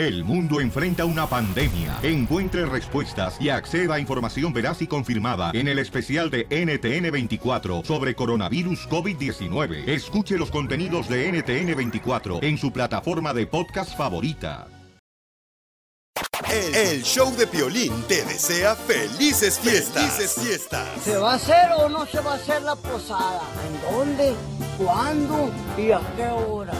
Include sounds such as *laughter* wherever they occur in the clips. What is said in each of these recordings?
El mundo enfrenta una pandemia. Encuentre respuestas y acceda a información veraz y confirmada en el especial de NTN24 sobre coronavirus COVID-19. Escuche los contenidos de NTN24 en su plataforma de podcast favorita. El, el show de Piolín te desea felices fiestas. Felices fiestas. ¿Se va a hacer o no se va a hacer la posada? ¿En dónde? ¿Cuándo? ¿Y a qué hora?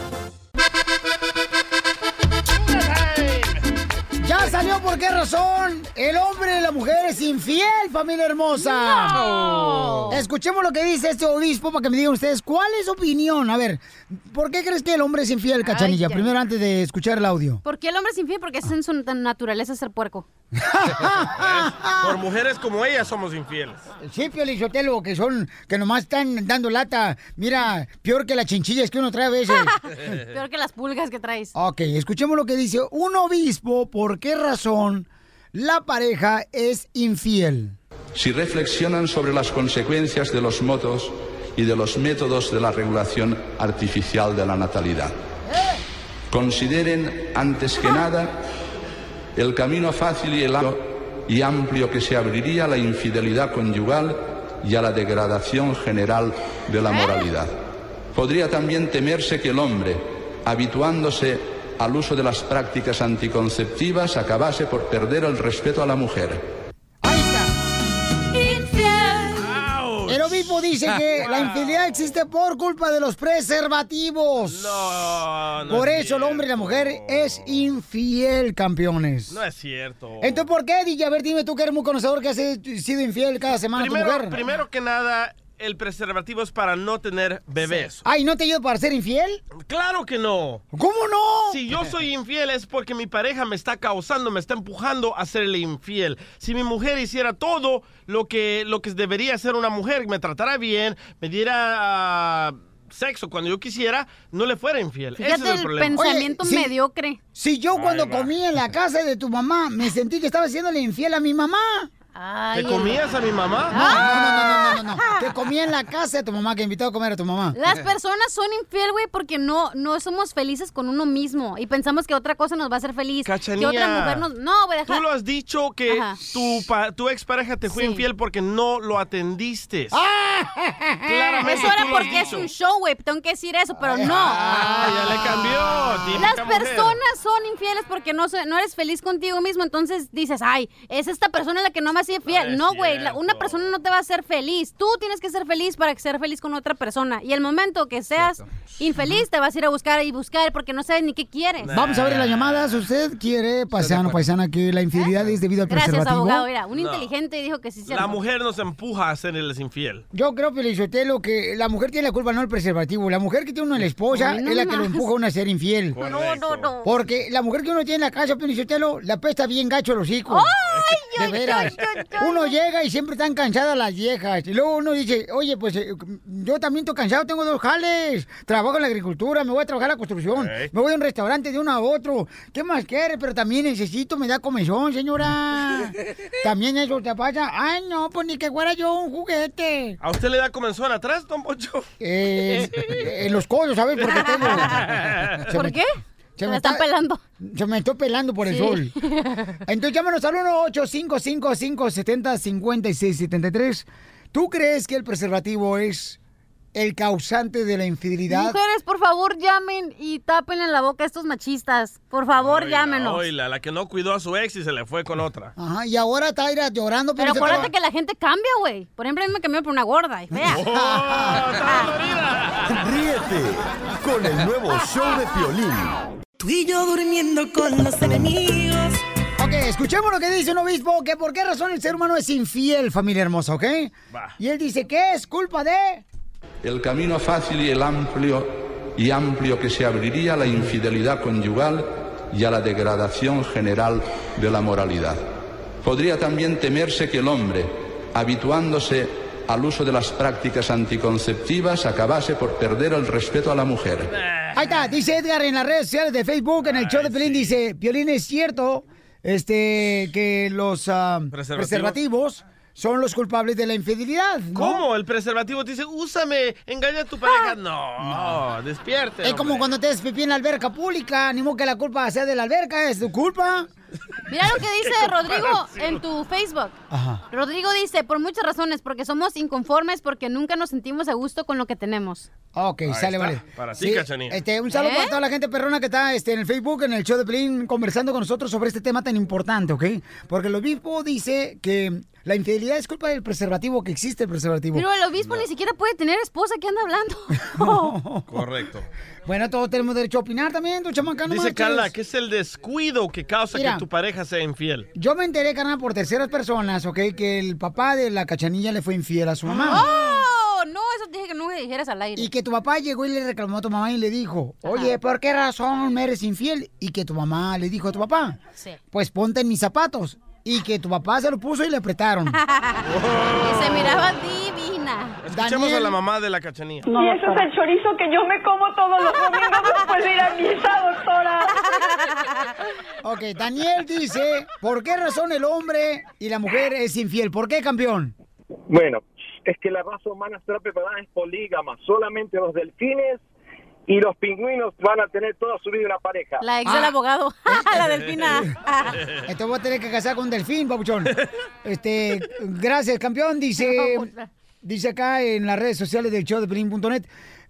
Ya salió por qué razón. El hombre y la mujer es infiel, familia hermosa. No. Escuchemos lo que dice este obispo para que me digan ustedes cuál es su opinión. A ver, ¿por qué crees que el hombre es infiel, Cachanilla? ay. Primero antes de escuchar el audio. ¿Por qué el hombre es infiel? Porque es en su naturaleza ser puerco. *laughs* Por mujeres como ella somos infieles. Sí, Piolichotelo, que son, que nomás están dando lata. Mira, peor que las chinchillas que uno trae a veces. *laughs* Peor que las pulgas que traes. Ok, escuchemos lo que dice un obispo, ¿por qué razón la pareja es infiel? Si reflexionan sobre las consecuencias de los modos y de los métodos de la regulación artificial de la natalidad. Consideren, antes que nada, el camino fácil y, el y amplio que se abriría a la infidelidad conyugal y a la degradación general de la moralidad. Podría también temerse que el hombre, habituándose al uso de las prácticas anticonceptivas, acabase por perder el respeto a la mujer. El obispo dice que *laughs* la infidelidad existe por culpa de los preservativos. No, no Por es eso el hombre y la mujer es infiel, campeones. No es cierto. Entonces, ¿por qué, DJ? A ver, dime tú que eres muy conocedor que has sido infiel cada semana a tu Primero, mujer. primero que nada, el preservativo es para no tener bebés. Ay, ¿no te ayuda para ser infiel? Claro que no. ¿Cómo no? Si *laughs* yo soy infiel es porque mi pareja me está causando, me está empujando a serle infiel. Si mi mujer hiciera todo lo que, lo que debería hacer una mujer, me tratara bien, me diera ah, sexo cuando yo quisiera, no le fuera infiel. Ese es el el problema. pensamiento Oye, mediocre. Si yo cuando comí en la casa de tu mamá me sentí que estaba haciéndole infiel a mi mamá. Ay, ¿Te comías a mi mamá? No, no, no, no, no, no, no. Que comí en la casa de tu mamá, que invitó a comer a tu mamá. Las personas son infiel, güey, porque no, no somos felices con uno mismo y pensamos que otra cosa nos va a hacer feliz. Cachanilla. Que otra mujer nos... No, güey, deja... Tú lo has dicho que Ajá. tu, pa- tu expareja te fue Sí. infiel porque no lo atendiste. *laughs* Claramente Eso era porque es un show, güey. Tengo que decir eso, pero no. Ah, ya le cambió. típica Las mujer. personas son infieles porque no eres feliz contigo mismo. Entonces dices, ay, es esta persona la que no me hacía fiel. No güey, una persona no te va a hacer feliz. Tú tienes que ser feliz para ser feliz con otra persona. Y el momento que seas infeliz, te vas a ir a buscar y buscar porque no sabes ni qué quieres. Vamos a ver las llamadas. ¿Usted quiere, paisano, paisana, que la infidelidad es debido al Gracias, preservativo? abogado. Mira, un No. inteligente dijo que sí se La mujer nos empuja a serles infiel. Yo creo, Pelizotelo, que la mujer tiene la culpa, no el preservativo. La mujer que tiene una la esposa Ay, no es la que lo empuja a uno a ser infiel. No, no, no. Porque la mujer que uno tiene en la casa, Pelizotelo, la pesta bien gacho a los hijos. Ay, De veras. ay. Uno llega y siempre están cansadas las viejas. Y luego uno dice, oye, pues eh, yo también estoy cansado, tengo dos jales. Trabajo en la agricultura, me voy a trabajar en la construcción. Me voy a un restaurante de uno a otro. ¿Qué más quiere? Pero también necesito, me da comezón, señora. *laughs* también eso te pasa. Ay, no, pues ni que fuera yo un juguete. ¿A usted le da comenzón atrás, don Pocho? Eh, en los codos, ¿sabes? Porque tengo... *laughs* ¿Por me- qué? Se me están está- pelando. Se me estoy pelando por el Sí. sol. Entonces llámanos al 1-855-570-5673. ¿Tú crees que el preservativo es el causante de la infidelidad? Mujeres, por favor, llamen y tapen en la boca a estos machistas. Por favor, Oila, llámenos. oila, la que no cuidó a su ex y se le fue con otra. Ajá, y ahora está ira, llorando. Pero se acuérdate que la gente cambia, güey. Por ejemplo, a mí me cambió por una gorda y fea. ¡Oh! *laughs* Ríete con el nuevo show de Piolín. Tú y yo durmiendo con los enemigos. Ok, escuchemos lo que dice un obispo, que por qué razón el ser humano es infiel, familia hermosa, ¿ok? Va. Y él dice que es culpa de... El camino fácil y el amplio y amplio que se abriría a la infidelidad conyugal y a la degradación general de la moralidad. Podría también temerse que el hombre, habituándose al uso de las prácticas anticonceptivas, acabase por perder el respeto a la mujer. Ahí está, dice Edgar en las redes sociales de Facebook, en el show de Pelín, dice, Piolín, es cierto este, que los ah, Preservativos. preservativos son los culpables de la infidelidad. ¿no? ¿Cómo? El preservativo te dice, úsame, engaña a tu pareja. No, despierte. Es como hombre. cuando te des pipí en la alberca pública, ni modo que la culpa sea de la alberca, es tu culpa. Mira lo que *laughs* dice Rodrigo en tu Facebook. Ajá. Rodrigo dice, por muchas razones, porque somos inconformes, porque nunca nos sentimos a gusto con lo que tenemos. Ok, Ahí sale, está, vale. para ti, Cachanilla. Este, un saludo ¿Eh? para toda la gente perrona que está este, en el Facebook, en el show de Pelín, conversando con nosotros sobre este tema tan importante, ¿ok? Porque el obispo dice que la infidelidad es culpa del preservativo, que existe el preservativo. Pero el obispo ni siquiera puede tener esposa que anda hablando. *laughs* Correcto. Bueno, todos tenemos derecho a opinar también, tu chamaca, no Dice marches. Carla que es el descuido que causa Mira. que tu pareja sea infiel. Yo me enteré, carnal, por terceras personas, ¿ok? Que el papá de la cachanilla le fue infiel a su mamá. ¡Oh! No, eso te dije que no me dijeras al aire. Y que tu papá llegó y le reclamó a tu mamá y le dijo, oye, ¿por qué razón me eres infiel? Y que tu mamá le dijo a tu papá, Sí. pues ponte en mis zapatos. Y que tu papá se lo puso y le apretaron. *laughs* Y se miraba divina. Escuchemos Daniel. a la mamá de la cachanilla. Y ese es el chorizo que yo me como todos los domingos después de ir a misa, doctora. *laughs* ok, Daniel dice, ¿por qué razón el hombre y la mujer es infiel? ¿Por qué, campeón? Bueno, es que la raza humana está preparada es polígama. Solamente los delfines y los pingüinos van a tener toda su vida una pareja. La ex Ah. del abogado. *laughs* la delfina. *laughs* Entonces voy a tener que casar con un delfín, papuchón. Este, gracias, campeón. Dice, *laughs* dice acá en las redes sociales del show de Pelín.net.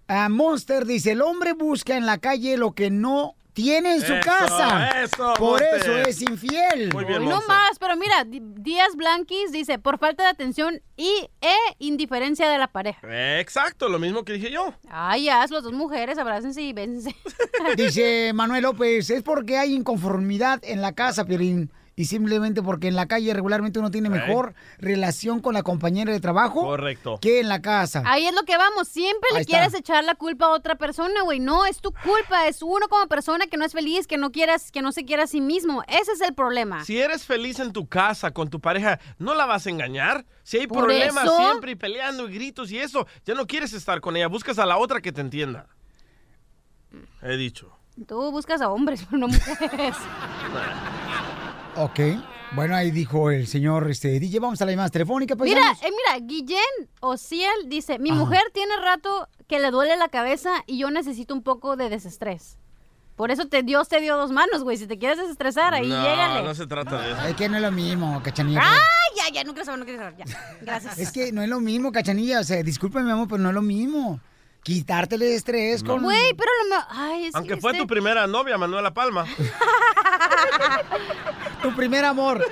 ah, Monster dice, el hombre busca en la calle lo que no tiene en su Eso, casa. eso, Por eso es infiel. Muy bien, no más, pero mira, Díaz Blanquis dice, por falta de atención y e indiferencia de la pareja. Exacto, lo mismo que dije yo. Ay, ya, las dos mujeres, abrácense y bésense. Dice *laughs* Manuel López, es porque hay inconformidad en la casa, Piolín. Y simplemente porque en la calle regularmente uno tiene mejor relación con la compañera de trabajo Correcto. que en la casa. Ahí es lo que vamos, siempre Ahí le está. quieres echar la culpa a otra persona, güey. No, es tu culpa, es uno como persona que no es feliz, que no quieras, que no se quiera a sí mismo. Ese es el problema. Si eres feliz en tu casa con tu pareja, ¿no la vas a engañar? Si hay Por problemas eso- siempre y peleando y gritos y eso, ya no quieres estar con ella, buscas a la otra que te entienda. He dicho. Tú buscas a hombres, pero *laughs* no mujeres. *laughs* Ok. Bueno, ahí dijo el señor este, DJ. Vamos a la llamada telefónica. Mira, paisanos. eh, mira, Guillén Ociel dice, mi Ajá. mujer tiene rato que le duele la cabeza y yo necesito un poco de desestrés. Por eso te, Dios te dio dos manos, güey. Si te quieres desestresar, ahí no, llégale. no se trata de eso. Es que no es lo mismo, cachanilla. ¡Ay, ya, ya! No quiero saber, no quiero saber. Ya. Gracias. *laughs* Es que no es lo mismo, cachanilla. O sea, discúlpame, mi amor, pero no es lo mismo. Quitártele el estrés con. Güey, pero lo... me- Ay, es Aunque que fue este- tu primera novia, Manuela Palma. *laughs* tu primer amor.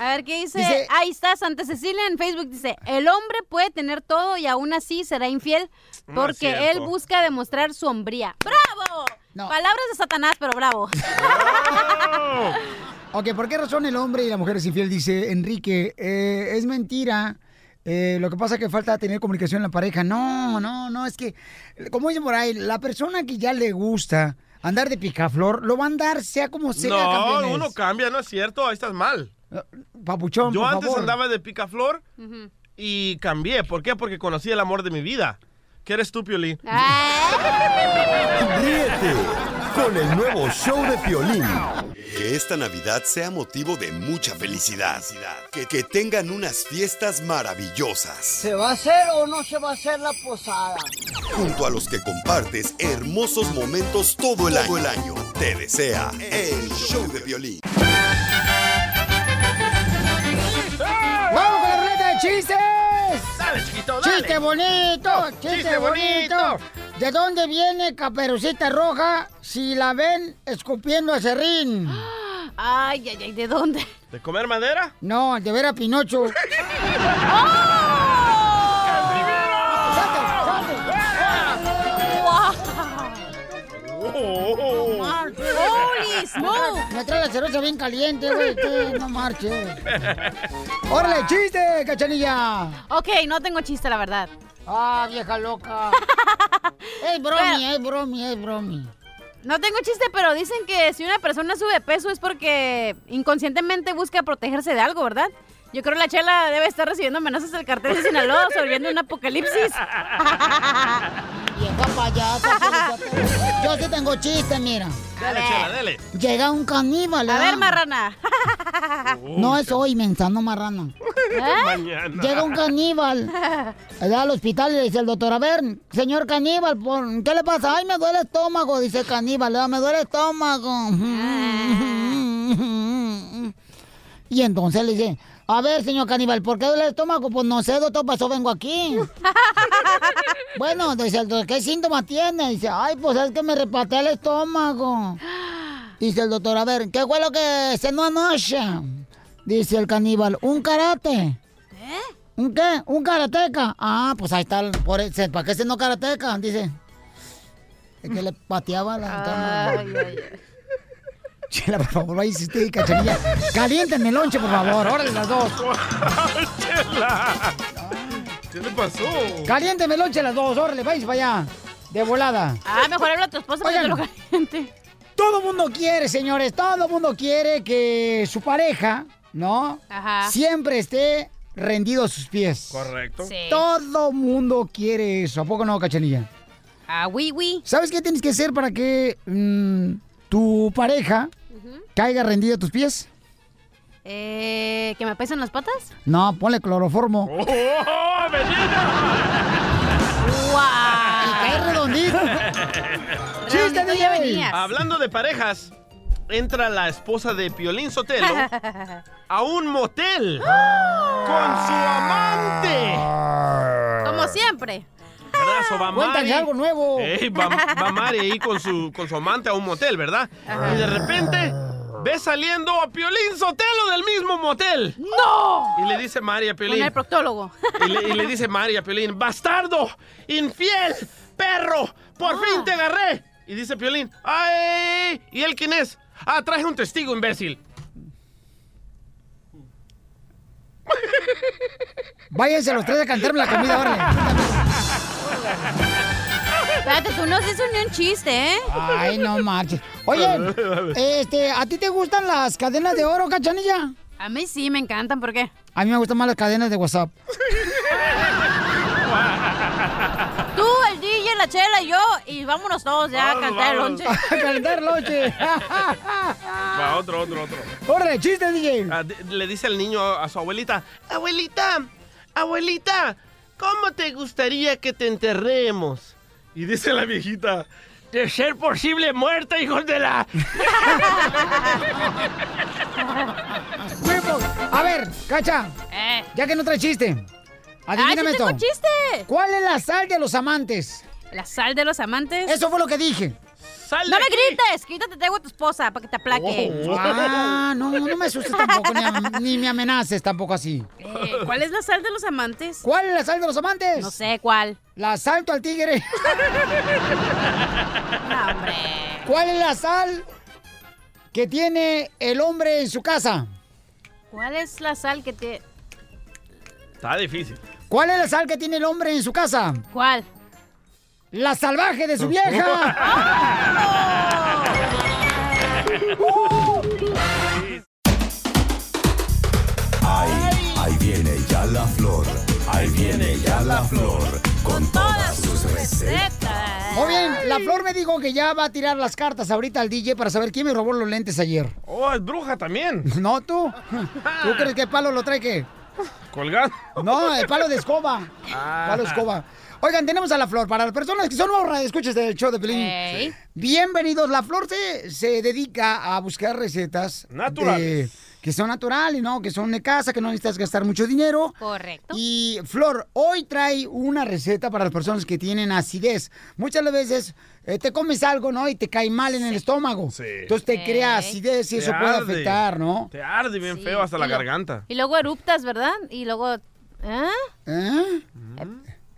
A ver, ¿qué dice? Dice- Ahí está, Santa Cecilia en Facebook dice, el hombre puede tener todo y aún así será infiel No porque él busca demostrar su hombría. ¡Bravo! No. Palabras de Satanás, pero bravo. Ok, ¿por qué razón el hombre y la mujer es infiel? Dice Enrique, eh, es mentira. Eh, lo que pasa es que falta tener comunicación en la pareja. No, no, no, es que, como dicen por ahí, la persona que ya le gusta andar de picaflor, lo va a andar sea como sea, No, campeones. uno cambia, no es cierto, ahí estás mal. Papuchón, Yo por antes favor. andaba de picaflor y cambié. ¿Por qué? Porque conocí el amor de mi vida. ¿Qué eres tú, Piolín? Ríete con el nuevo show de Piolín. Que esta Navidad sea motivo de mucha felicidad. Que, que tengan unas fiestas maravillosas. ¿Se va a hacer o no se va a hacer la posada? Junto a los que compartes hermosos momentos todo el año. Todo el año. Te desea el show de Piolín. ¡Vamos con la ruleta de chistes! Dale, chiquito, dale. ¡Chiste bonito! ¡Chiste, Chiste bonito! bonito. ¿De dónde viene Caperucita Roja si la ven escupiendo a Serrín? *gasps* *gasps* Ay, ay, ay, ¿de dónde? ¿De comer madera? No, de ver a Pinocho. *laughs* Oh. ¡Holy smoke! Me trae la cerveza bien caliente, güey. *laughs* No marches. *laughs* ¡Órale, chiste, cachanilla! Ok, no tengo chiste, la verdad. ¡Ah, vieja loca! es bromi, es bromi, es bromi. No tengo chiste, pero dicen que si una persona sube peso es porque inconscientemente busca protegerse de algo, ¿verdad? Yo creo que la chela debe estar recibiendo amenazas del cartel de Sinaloa *laughs* sobreviviendo un apocalipsis. *laughs* Vieja payasa. Yo sí tengo chiste, mira. Dale, chela, dale. Llega un caníbal, A ¿verdad? ver, marrana. No es hoy, mensano marrano. Mañana. Llega un caníbal allá al hospital y le dice el doctor, a ver, señor caníbal, ¿por- ¿qué le pasa? Ay, me duele el estómago, dice el caníbal, "Ah, me duele el estómago. *laughs* Y entonces le dice, a ver, señor caníbal, ¿por qué duele el estómago? Pues no sé, doctor, pasó, vengo aquí. *laughs* bueno, dice el doctor, ¿qué síntomas tiene? Dice, ay, pues es que me repatea el estómago. Dice el doctor, a ver, ¿qué fue lo que cenó anoche? Dice el caníbal, un karate. ¿Un qué? ¿Un karateca? Ah, pues ahí está, por ese, ¿para qué cenó karateca? Dice. Es que le pateaba la cama. Chela, por favor, vaya usted, cachanilla. Calienten el lonche, por favor. Órale, las dos. Chela. ¿Qué le pasó? Calienten el lonche las dos. Órale, vais para allá. De volada. Ah, mejor habla a tu esposa para que Oigan. lo caliente. Todo mundo quiere, señores, todo mundo quiere que su pareja, ¿no? Ajá. Siempre esté rendido a sus pies. Correcto. Sí. Todo mundo quiere eso. ¿A poco no, cachanilla? Ah, oui, oui. ¿Sabes qué tienes que hacer para que mm, tu pareja caiga rendido a tus pies? Eh, ¿Que me pesen las patas? No, ponle cloroformo. ¡Oh! Y cae redondito. *laughs* ¡Chiste, Redondito ya venías. Hablando de parejas, entra la esposa de Piolín Sotelo *laughs* a un motel con su amante. Como siempre. ¿Verdad? So, va Mari- algo nuevo. Ey, va, va Mari ahí con su, con su amante a un motel, ¿verdad? Y de repente ve saliendo a Piolín Sotelo del mismo motel. ¡No! Y le dice Mari a Con Piolín. el proctólogo. Y le, y le dice Mari a Piolín, bastardo, infiel, perro, por fin te agarré. Y dice Piolín, ¡ay! ¿Y él quién es? Ah, traje un testigo, imbécil. Váyanse los tres a cantarme la comida, órale. *laughs* Espérate, tú no has dicho ni un chiste, ¿eh? Ay, no marches. Oye, este, ¿a ti te gustan las cadenas de oro, cachanilla? A mí sí me encantan, ¿por qué? A mí me gustan más las cadenas de WhatsApp. *laughs* Tú, el DJ, la chela y yo, y vámonos todos ya a Vamos, cantar el lonche. A calentar lonche. *laughs* Va, otro, otro, otro. ¡Órale, chiste, DJ! Ah, le dice el niño a su abuelita, abuelita, abuelita, ¿cómo te gustaría que te enterremos? Y dice la viejita, de ser posible muerta, hijos de la... *laughs* A ver, cacha, Eh. ya que no trae chiste. Adivíname ¡Ay, sí tengo esto. chiste! ¿Cuál es la sal de los amantes? ¿La sal de los amantes? Eso fue lo que dije. ¡Sal ¡No me grites! Quítate, te hago a tu esposa para que te aplaque. Oh. Ah, no, no me asustes tampoco, ni, am- ni me amenaces tampoco así. Eh, ¿Cuál es la sal de los amantes? ¿Cuál es la sal de los amantes? No sé cuál. La salto al tigre. No, hombre. ¿Cuál es la sal que tiene el hombre en su casa? ¿Cuál es la sal que te... Está difícil. ¿Cuál es la sal que tiene el hombre en su casa? ¿Cuál? La salvaje de su vieja. Ahí, ahí viene ya la flor. Ahí viene ya la flor. Con todas sus recetas. Muy bien, la flor me dijo que ya va a tirar las cartas ahorita al DJ para saber quién me robó los lentes ayer. Oh, es bruja también. *laughs* No, tú. ¿Tú crees que el palo lo trae qué? Colgando. No, el palo de escoba. Ah. Palo de escoba. Oigan, tenemos a la flor. Para las personas que son nuevas escuchas del show de Pelín. Ey. Bienvenidos. La flor se, se dedica a buscar recetas. Naturales. de- que son naturales, ¿no? Que son de casa, que no necesitas gastar mucho dinero. Correcto. Y Flor, hoy trae una receta para las personas que tienen acidez. Muchas veces eh, te comes algo, ¿no? Y te cae mal en el estómago. Sí. Entonces te crea acidez y Te eso puede afectar, ¿no? Te arde bien Sí, feo hasta la lo- garganta. Y luego eruptas, ¿verdad? Y luego... ¿Ah? ¿Eh?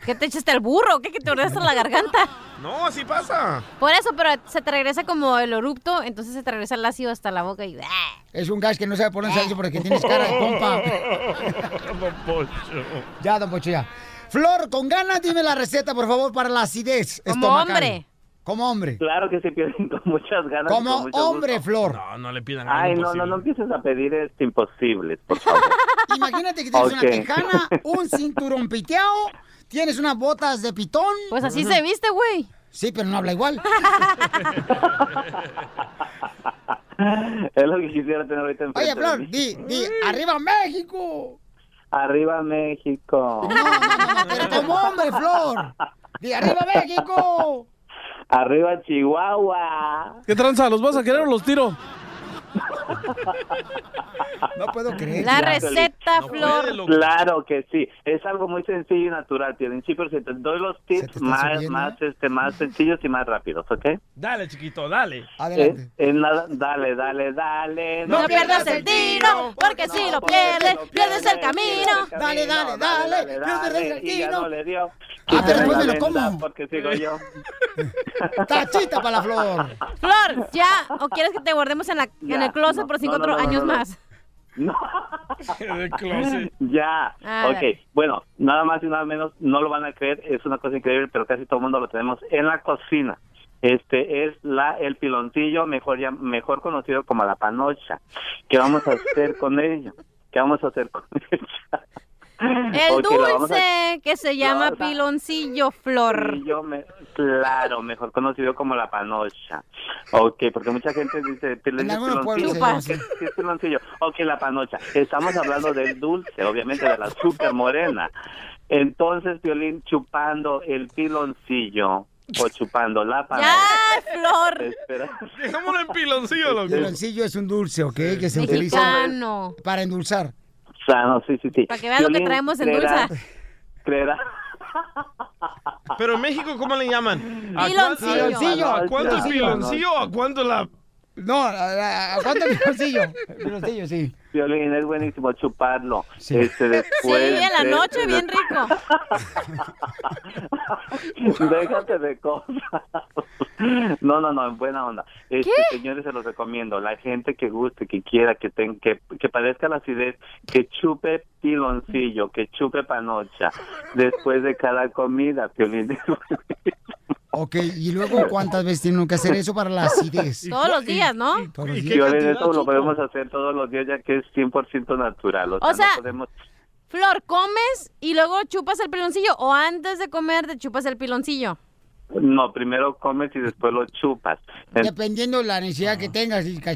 ¿Qué te echaste al burro? ¿Qué que te ordenaste la garganta? No, así pasa. Por eso, pero se te regresa como el erupto, entonces se te regresa el ácido hasta la boca y... ¡ah! Es un gas que no sabe por dónde salirse porque tienes cara de compa. *laughs* Don Poncho. Ya, don Pocho, ya. Flor, con ganas, dime la receta, por favor, para la acidez Como estomacal. hombre. Como hombre. Claro que sí, Piolín, con muchas ganas. y Como con mucho hombre, gusto. Flor. No, no le pidan algo Ay, no, no, imposible. no empieces a pedir este imposibles, por favor. *laughs* Imagínate que tienes una tejana, un cinturón piteado, tienes unas botas de pitón. Pues así se viste, güey. Sí, pero no habla igual. *laughs* es lo que quisiera tener ahorita enfrente Oye, Flor, di, di, ¡arriba México! Arriba México. Pero como hombre, Flor. De arriba México. Arriba Chihuahua. ¿Qué tranza? ¿Los vas a querer o los tiro? *laughs* No puedo creer. La receta, Flor. Claro que sí, es algo muy sencillo y natural, tienen sí, pero te doy los tips más, subiendo? más, este, más sencillos y más rápidos, ¿ok? Dale, chiquito, dale. Nada- dale, dale, dale. No pierdas el tiro, porque si lo pierdes, pierdes el camino. Dale, dale, dale. Pierdes el tiro. le dio. Ah, pero después me lo como. Porque sigo yo. *laughs* Tachita para la flor. Flor, ya. ¿O quieres que te guardemos en, la, en el closet no, por cinco no, no, otros no, años no, no. más? Ya, Ah, ok. dale. Bueno, nada más y nada menos, no lo van a creer, es una cosa increíble, pero casi todo el mundo lo tenemos en la cocina. Este es la el piloncillo, mejor ya, mejor conocido como la panocha. ¿Qué vamos a hacer con ello? ¿Qué vamos a hacer con ella? El Ok, la vamos a- dulce que se llama piloncillo, Flor. Yo me, claro, mejor conocido como la panocha. Ok, porque mucha gente dice pil- En algunos pueblos piloncillo. llama ¿Qué- qué es piloncillo? Ok, la panocha. Estamos hablando del dulce, obviamente de la azúcar morena. Entonces, Violín chupando el piloncillo o chupando la panocha. ¡Ya, Flor! Espera. Dejémoslo en piloncillo, loco. El piloncillo es un dulce, ¿ok? Que se utiliza para endulzar. Sano, sí, sí, sí. Para que veas lo que traemos en creerá- dulce. creerá- Pero en México, ¿cómo le llaman? ¿A Piloncillo. ¿A cuánto el Piloncillo. a cuánto la...? No, ¿a, a cuánto el piloncillo? El piloncillo, sí. Violín, es buenísimo chuparlo. Sí. Este, *laughs* Sí, después en la de- noche, bien rico. *laughs* Déjate de cosas. No, no, no, en buena onda. Este, señores, se los recomiendo. La gente que guste, que quiera, que, ten, que, que padezca la acidez, que chupe piloncillo, que chupe panocha después de cada comida. Piolín. *laughs* Ok, y luego, ¿cuántas veces tienen que hacer eso para la acidez? *laughs* Todos los días, ¿no? Todos los ¿Y días. qué eso lo podemos hacer todos los días ya que es 100% natural. O sea, O sea, no podemos... Flor, ¿comes y luego chupas el piloncillo? ¿O antes de comer te chupas el piloncillo? No, primero comes y después lo chupas. En- Dependiendo de la necesidad que tengas, y. *laughs* Ya,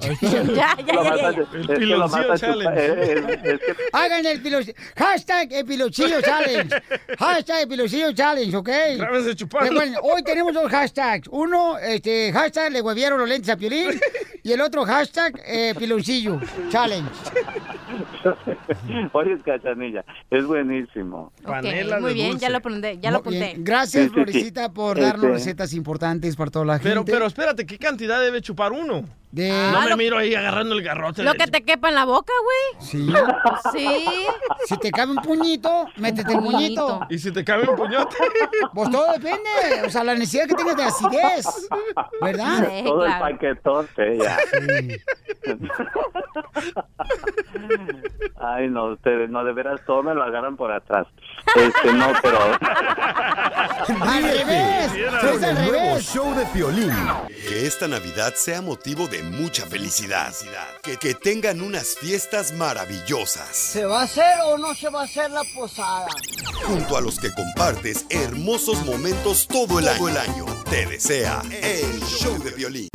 ya, ya, El piloncillo chupar- challenge. es que Hagan el piloncillo. Hashtag el piloncillo *laughs* challenge. Hashtag el piloncillo challenge, ¿ok? Chupando. Recuerden, hoy tenemos dos hashtags. Uno, este, hashtag le huevearon los lentes a Piolín. Y el otro hashtag, eh, piloncillo challenge. *laughs* *laughs* Oye, cachanilla, es buenísimo. Ok, Panela muy de bien, ya lo apunté. Ya lo apunté. Gracias, sí, sí. Florecita, por darnos Este- recetas importantes para toda la gente. Pero, pero espérate, ¿qué cantidad debe chupar uno? De... no me lo- miro ahí agarrando el garrote. Lo de- que te quepa en la boca, güey. Sí. Sí. Si te cabe un puñito, métete el puñito. puñito. ¿Y si te cabe un puñote? Pues todo depende. O sea, la necesidad que tengas de acidez. ¿Verdad? Sí, Todo claro. el paquetote ya. Ay, no, ustedes, no, de veras, todo me lo agarran por atrás. Este, no, pero... Al revés. Es al revés. show de Piolín. Que esta Navidad sea motivo de mucha felicidad. Que, que tengan unas fiestas maravillosas. ¿Se va a hacer o no se va a hacer la posada? Junto a los que compartes hermosos momentos todo el año. Todo el año. Te desea el show de Piolín.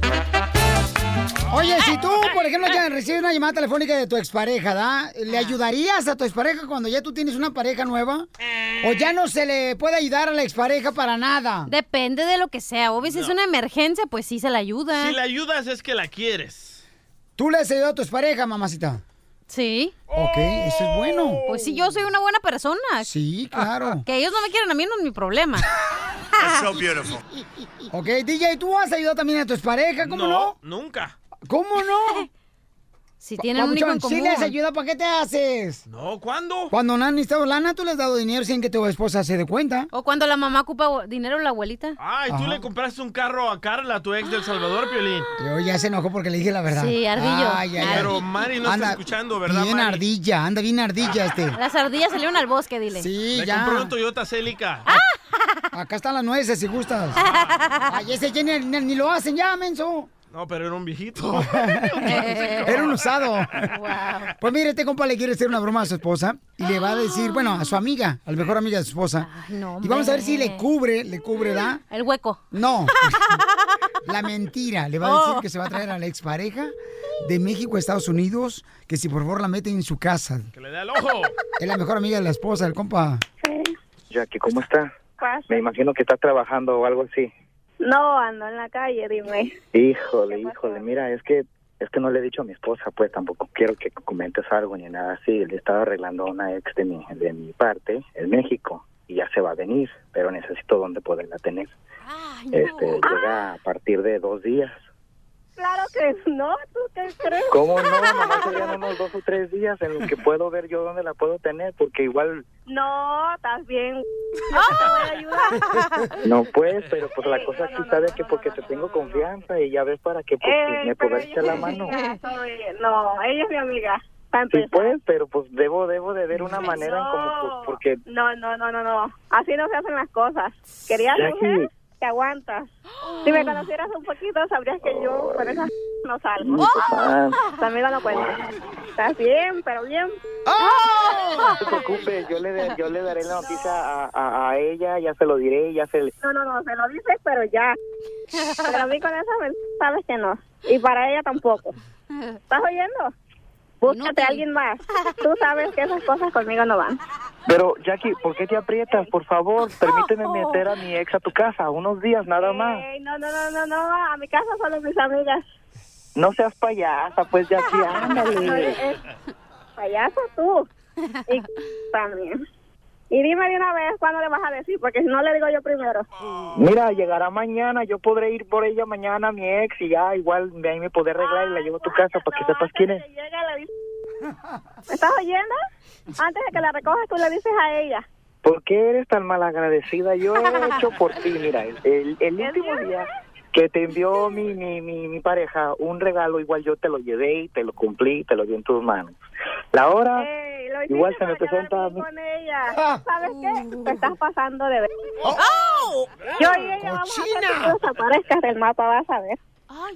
Oye, si tú, por ejemplo, ya recibes una llamada telefónica de tu expareja, ¿da? ¿Le ayudarías a tu expareja cuando ya tú tienes una pareja nueva? ¿O ya no se le puede ayudar a la expareja para nada? Depende de lo que sea. Obvio, si es una emergencia, pues sí se la ayuda. Si la ayudas es que la quieres. ¿Tú le has ayudado a tu expareja, mamacita? Sí. Ok, eso es bueno. Pues sí, yo soy una buena persona. Sí, claro. *laughs* Que ellos no me quieren a mí no es mi problema. *laughs* Ok, DJ, ¿tú has ayudado también a tu expareja? ¿Cómo no? Nunca. ¿Cómo no? *laughs* Si tienen un hijo en común. Si les ayuda, ¿para qué te haces? No, ¿cuándo? Cuando no han necesitado lana, tú les has dado dinero sin que tu esposa se dé cuenta. O cuando la mamá ocupa dinero la abuelita. Ay, tú Ajá. le compraste un carro a Carla, tu ex del Salvador, Piolín. Yo ya se enojó porque le dije la verdad. Sí, ardillo. Ay, ay, ay. Pero Mari no está escuchando, ¿verdad, Bien Mari? ardilla, anda bien ardilla este. *laughs* Las ardillas salieron al bosque, dile. Sí, Le ya. compró un Toyota Celica. Acá están las nueces si gustas. *laughs* Ay, ese ya ni, ni- ni lo hacen ya, menso. No, pero era un viejito. *laughs* Era un usado. Pues mire, este compa le quiere hacer una broma a su esposa y le va a decir, bueno, a su amiga, al mejor amiga de su esposa. no, y vamos a ver si le cubre, le cubre, ¿da? El hueco. No. *laughs* la mentira. Le va a decir Oh. que se va a traer a la expareja de México a Estados Unidos, que si por favor la mete en su casa. Que le dé el ojo. Es la mejor amiga de la esposa del compa. Jackie, ¿cómo está? Me imagino que está trabajando o algo así. No, ando en la calle, dime. Híjole, híjole, mira, es que es que no le he dicho a mi esposa, pues tampoco quiero que comentes algo ni nada así. Le estaba arreglando a una ex de mi, de mi parte en México y ya se va a venir, pero necesito dónde poderla tener. Este, llega a partir de dos días. Claro que no, ¿tú qué crees? ¿Cómo no? Nomás serían unos dos o tres días en los que puedo ver yo dónde la puedo tener, porque igual No, estás bien. Yo te voy a ayudar. *laughs* no pues, pero pues la cosa aquí sabe que porque te tengo confianza y ya ves para que pues, Eh, me puedas echar la mano. No, ella es mi amiga. Sí, pues, pero pues debo debo de ver una manera en como pues, porque No, no, no, no, no. Así no se hacen las cosas. Querías mujer, te aguantas. Si me conocieras un poquito, sabrías que yo con esas *laughs* no salgo. Papá. Conmigo no cuentas. Estás bien, pero bien. no te preocupes, yo le yo le daré la noticia a, a, a ella, ya se lo diré, ya se le... No, no, no, se lo dices, pero ya. Pero a mí con esa sabes que no. Y para ella tampoco. ¿Estás oyendo? Búscate a alguien más. Tú sabes que esas cosas conmigo no van. Pero Jackie, ¿por qué te aprietas? Por favor, permíteme meter a mi ex a tu casa, unos días nada más. Ey, no, no, no, no, no. A mi casa solo mis amigas. No seas payasa, pues Jackie, *laughs* ándale. Es payaso tú. Y también. Y dime de una vez cuándo le vas a decir, porque si no le digo yo primero. Mira, llegará mañana, yo podré ir por ella mañana, mi ex, y ya igual de ahí me podré arreglar y la llevo a tu casa para que sepas quién es. *laughs* ¿Me estás oyendo? Antes de que la recojas, tú le dices a ella. ¿Por qué eres tan malagradecida? Yo he hecho por ti, mira, el, el, el último día que te envió mi, mi, mi, mi pareja un regalo, igual yo te lo llevé y te lo cumplí te lo di en tus manos. La hora, igual se me presenta a bien mí. con ella. ¿Sabes qué? Te estás pasando de ver. Yo y ella vamos a hacer que tú desaparezcas del mapa, vas a ver.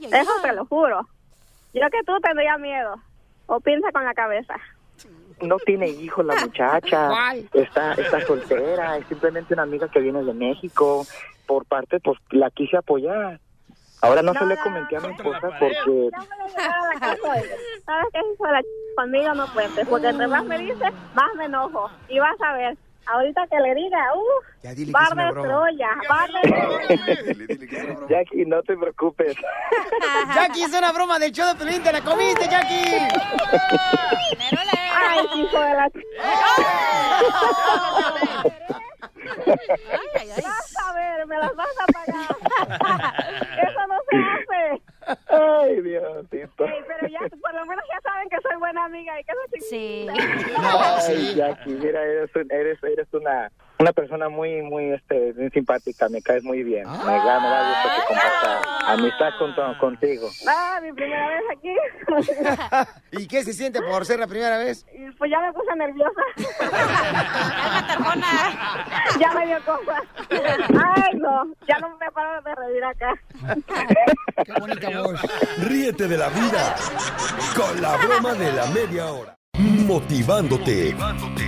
Eso te lo juro. Yo que tú tendría miedo. O piensa con la cabeza. No tiene hijos la muchacha, *laughs* está, está soltera, es simplemente una amiga que viene de México. Por parte, pues la quise apoyar. Ahora no, se le comenté a mi esposa porque Llegar a la casa de ella. ¿Sabes qué hizo la ch- conmigo no cuentes? Porque entre más me dices, más me enojo. Y vas a ver. Ahorita que le diga, uh, que bar de. Troya, bar de Jackie, no te preocupes. *laughs* Jackie, es una broma del show de Pelín, te la comiste, Jackie. Ay, hijo de la... Vas a ver, me las vas a pagar. Eso no se hace. Ay, Diosito. Ey, pero ya, por lo menos ya saben que soy buena amiga y que no Sí. Ay, Jackie, mira, eres, eres, eres una, una persona muy, muy, este, muy simpática, me caes muy bien. Me, da, me da gusto que comparta amistad con, tu- contigo. Ah, mi primera vez aquí. *laughs* ¿Y qué se siente por ser la primera vez? Pues ya me puse nerviosa. *laughs* ya me dio cosas. Ay, no, ya no me paro de reír acá. Qué bonita voz. Ríete de la vida con la broma de la media hora. Motivándote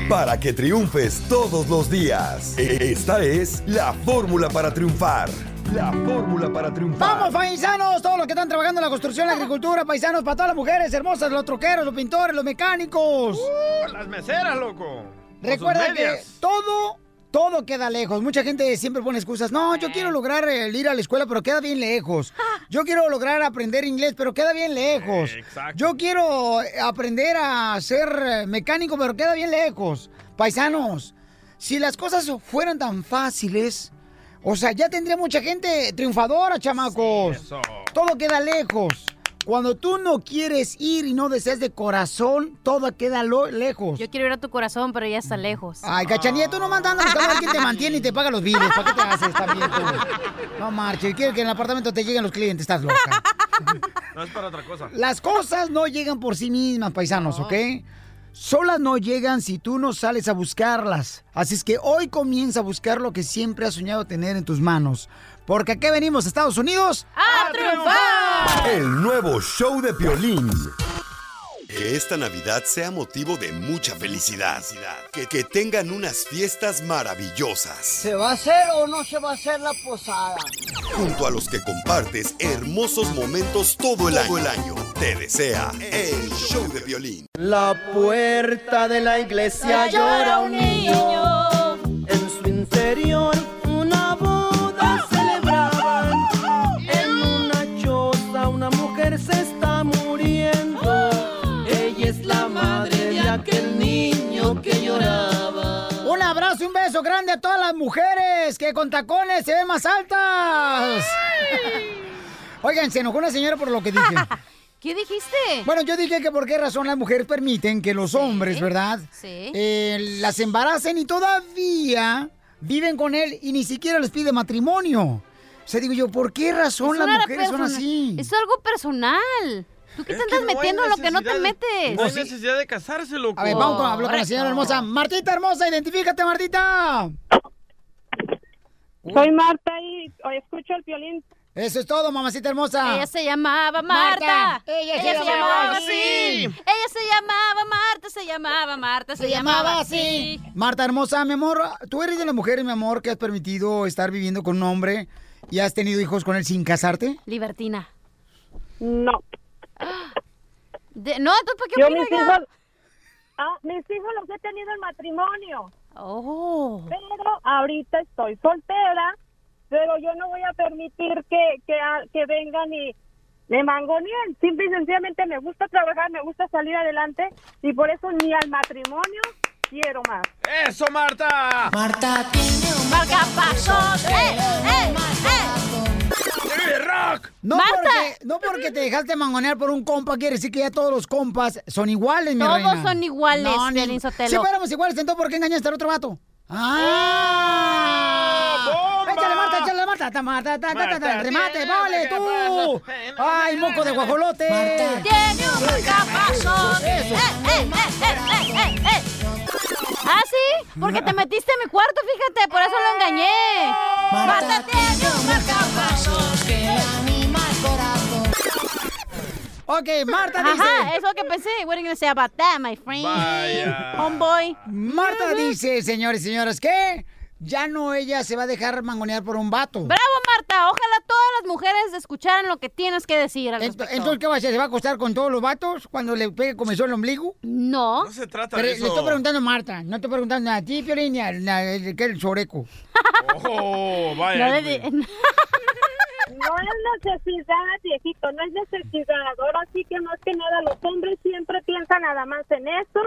para que triunfes todos los días. Esta es la fórmula para triunfar. La fórmula para triunfar. Vamos, paisanos, todos los que están trabajando en la construcción, la agricultura, paisanos, para todas las mujeres hermosas, los troqueros, los pintores, los mecánicos. Uh, las meseras, loco. Recuerda que todo, todo queda lejos. Mucha gente siempre pone excusas. No, yo quiero lograr el ir a la escuela, pero queda bien lejos. *laughs* Yo quiero lograr aprender inglés, pero queda bien lejos. Yo quiero aprender a ser eh, mecánico, pero queda bien lejos. Paisanos, si las cosas fueran tan fáciles, o sea, ya tendría mucha gente triunfadora, chamacos. Todo queda lejos. Cuando tú no quieres ir y no deseas de corazón, todo queda lo- lejos. Yo quiero ir a tu corazón, pero ya está lejos. Ay, cachanilla, tú no mandas a ver quién te mantiene y te paga los biles. ¿Para qué te haces también tú? No marches, quiero que en el apartamento te lleguen los clientes, estás loca. *laughs* No es para otra cosa. Las cosas no llegan por sí mismas, paisanos, ¿ok? Solas no llegan si tú no sales a buscarlas. Así es que hoy comienza a buscar lo que siempre has soñado tener en tus manos. Porque aquí venimos, Estados Unidos, ¡A triunfar! El nuevo show de Piolín. Que esta Navidad sea motivo de mucha felicidad. Que, que tengan unas fiestas maravillosas. ¿Se va a hacer o no se va a hacer la posada? Junto a los que compartes hermosos momentos todo el año. Todo el año. Te desea el show de violín. La puerta de la iglesia llora un niño. En su interior aquel niño que lloraba. Un abrazo y un beso grande a todas las mujeres que con tacones se ven más altas. Oigan, se enojó una señora por lo que dije. *laughs* ¿Qué dijiste? Bueno, yo dije que por qué razón las mujeres permiten que los hombres, ¿verdad? Sí. Eh, las embaracen y todavía viven con él y ni siquiera les pide matrimonio. O sea, digo yo, ¿por qué razón Eso las mujeres son así? Es algo personal. ¿Tú qué Es te andas no metiendo en lo que no te metes? No hay necesidad de casarse, loco. A ver, vamos a hablar con la señora hermosa. Martita hermosa, identifícate, Martita. Soy Marta y hoy escucho el violín. Eso es todo, mamacita hermosa. Ella se llamaba Marta. Marta. Ella se llamaba así. Ella se llamaba Marta, se llamaba Marta, se, Se llamaba así. Marta hermosa, mi amor, tú eres de las mujeres, mi amor, que has permitido estar viviendo con un hombre y has tenido hijos con él sin casarte. Libertina. No. De- no, entonces, ¿por qué Yo mis hijos, ah, mis hijos los he tenido en matrimonio. Oh. Pero ahorita estoy soltera, pero yo no voy a permitir que, que, a- que vengan y me mangoneen. Simple y sencillamente me gusta trabajar, me gusta salir adelante y por eso ni al matrimonio quiero más. ¡Eso, Marta! Marta tiene un marcapasos. ¡Eh, eh, rock! No Marta. porque, no porque te dejaste mangonear por un compa, quiere decir que ya todos los compas son iguales, mi Todos reina. son iguales, No, ni-. Si fuéramos iguales, entonces ¿por qué engañaste al otro vato? ¡Ah! ¡Échale, Marta, échale, Marta! ta, Marta, ta, ta, ta, ta, Marta, ¡Remate, vale, tú! ¡Ay, moco de guajolote! Tiene un marcapasos. Eh, eh, eh, eh, eh, eh, eh. ¿Ah, sí? Porque te metiste en mi cuarto, fíjate, por eso lo engañé. Marta tiene un marcapasos que anima el corazón. Ok, Marta dice... Ajá, es lo que pensé. What are you gonna say about that, my friend? Vaya. Homeboy. Marta dice, señores y señoras, que ya no ella se va a dejar mangonear por un vato. Bravo, Marta. Ojalá todas las mujeres escucharan lo que tienes que decir al respecto. Entonces, ¿qué va a hacer? ¿Se va a acostar con todos los vatos cuando le pegue comenzó el ombligo? No. No se trata Pero de le eso. estoy preguntando a Marta, no estoy preguntando a ti, Piolín, ni al que es el soreco. *laughs* Oh, No vaya. le di- *laughs* No es necesidad, viejito, no es necesidad. Ahora sí que más que nada los hombres siempre piensan nada más en eso.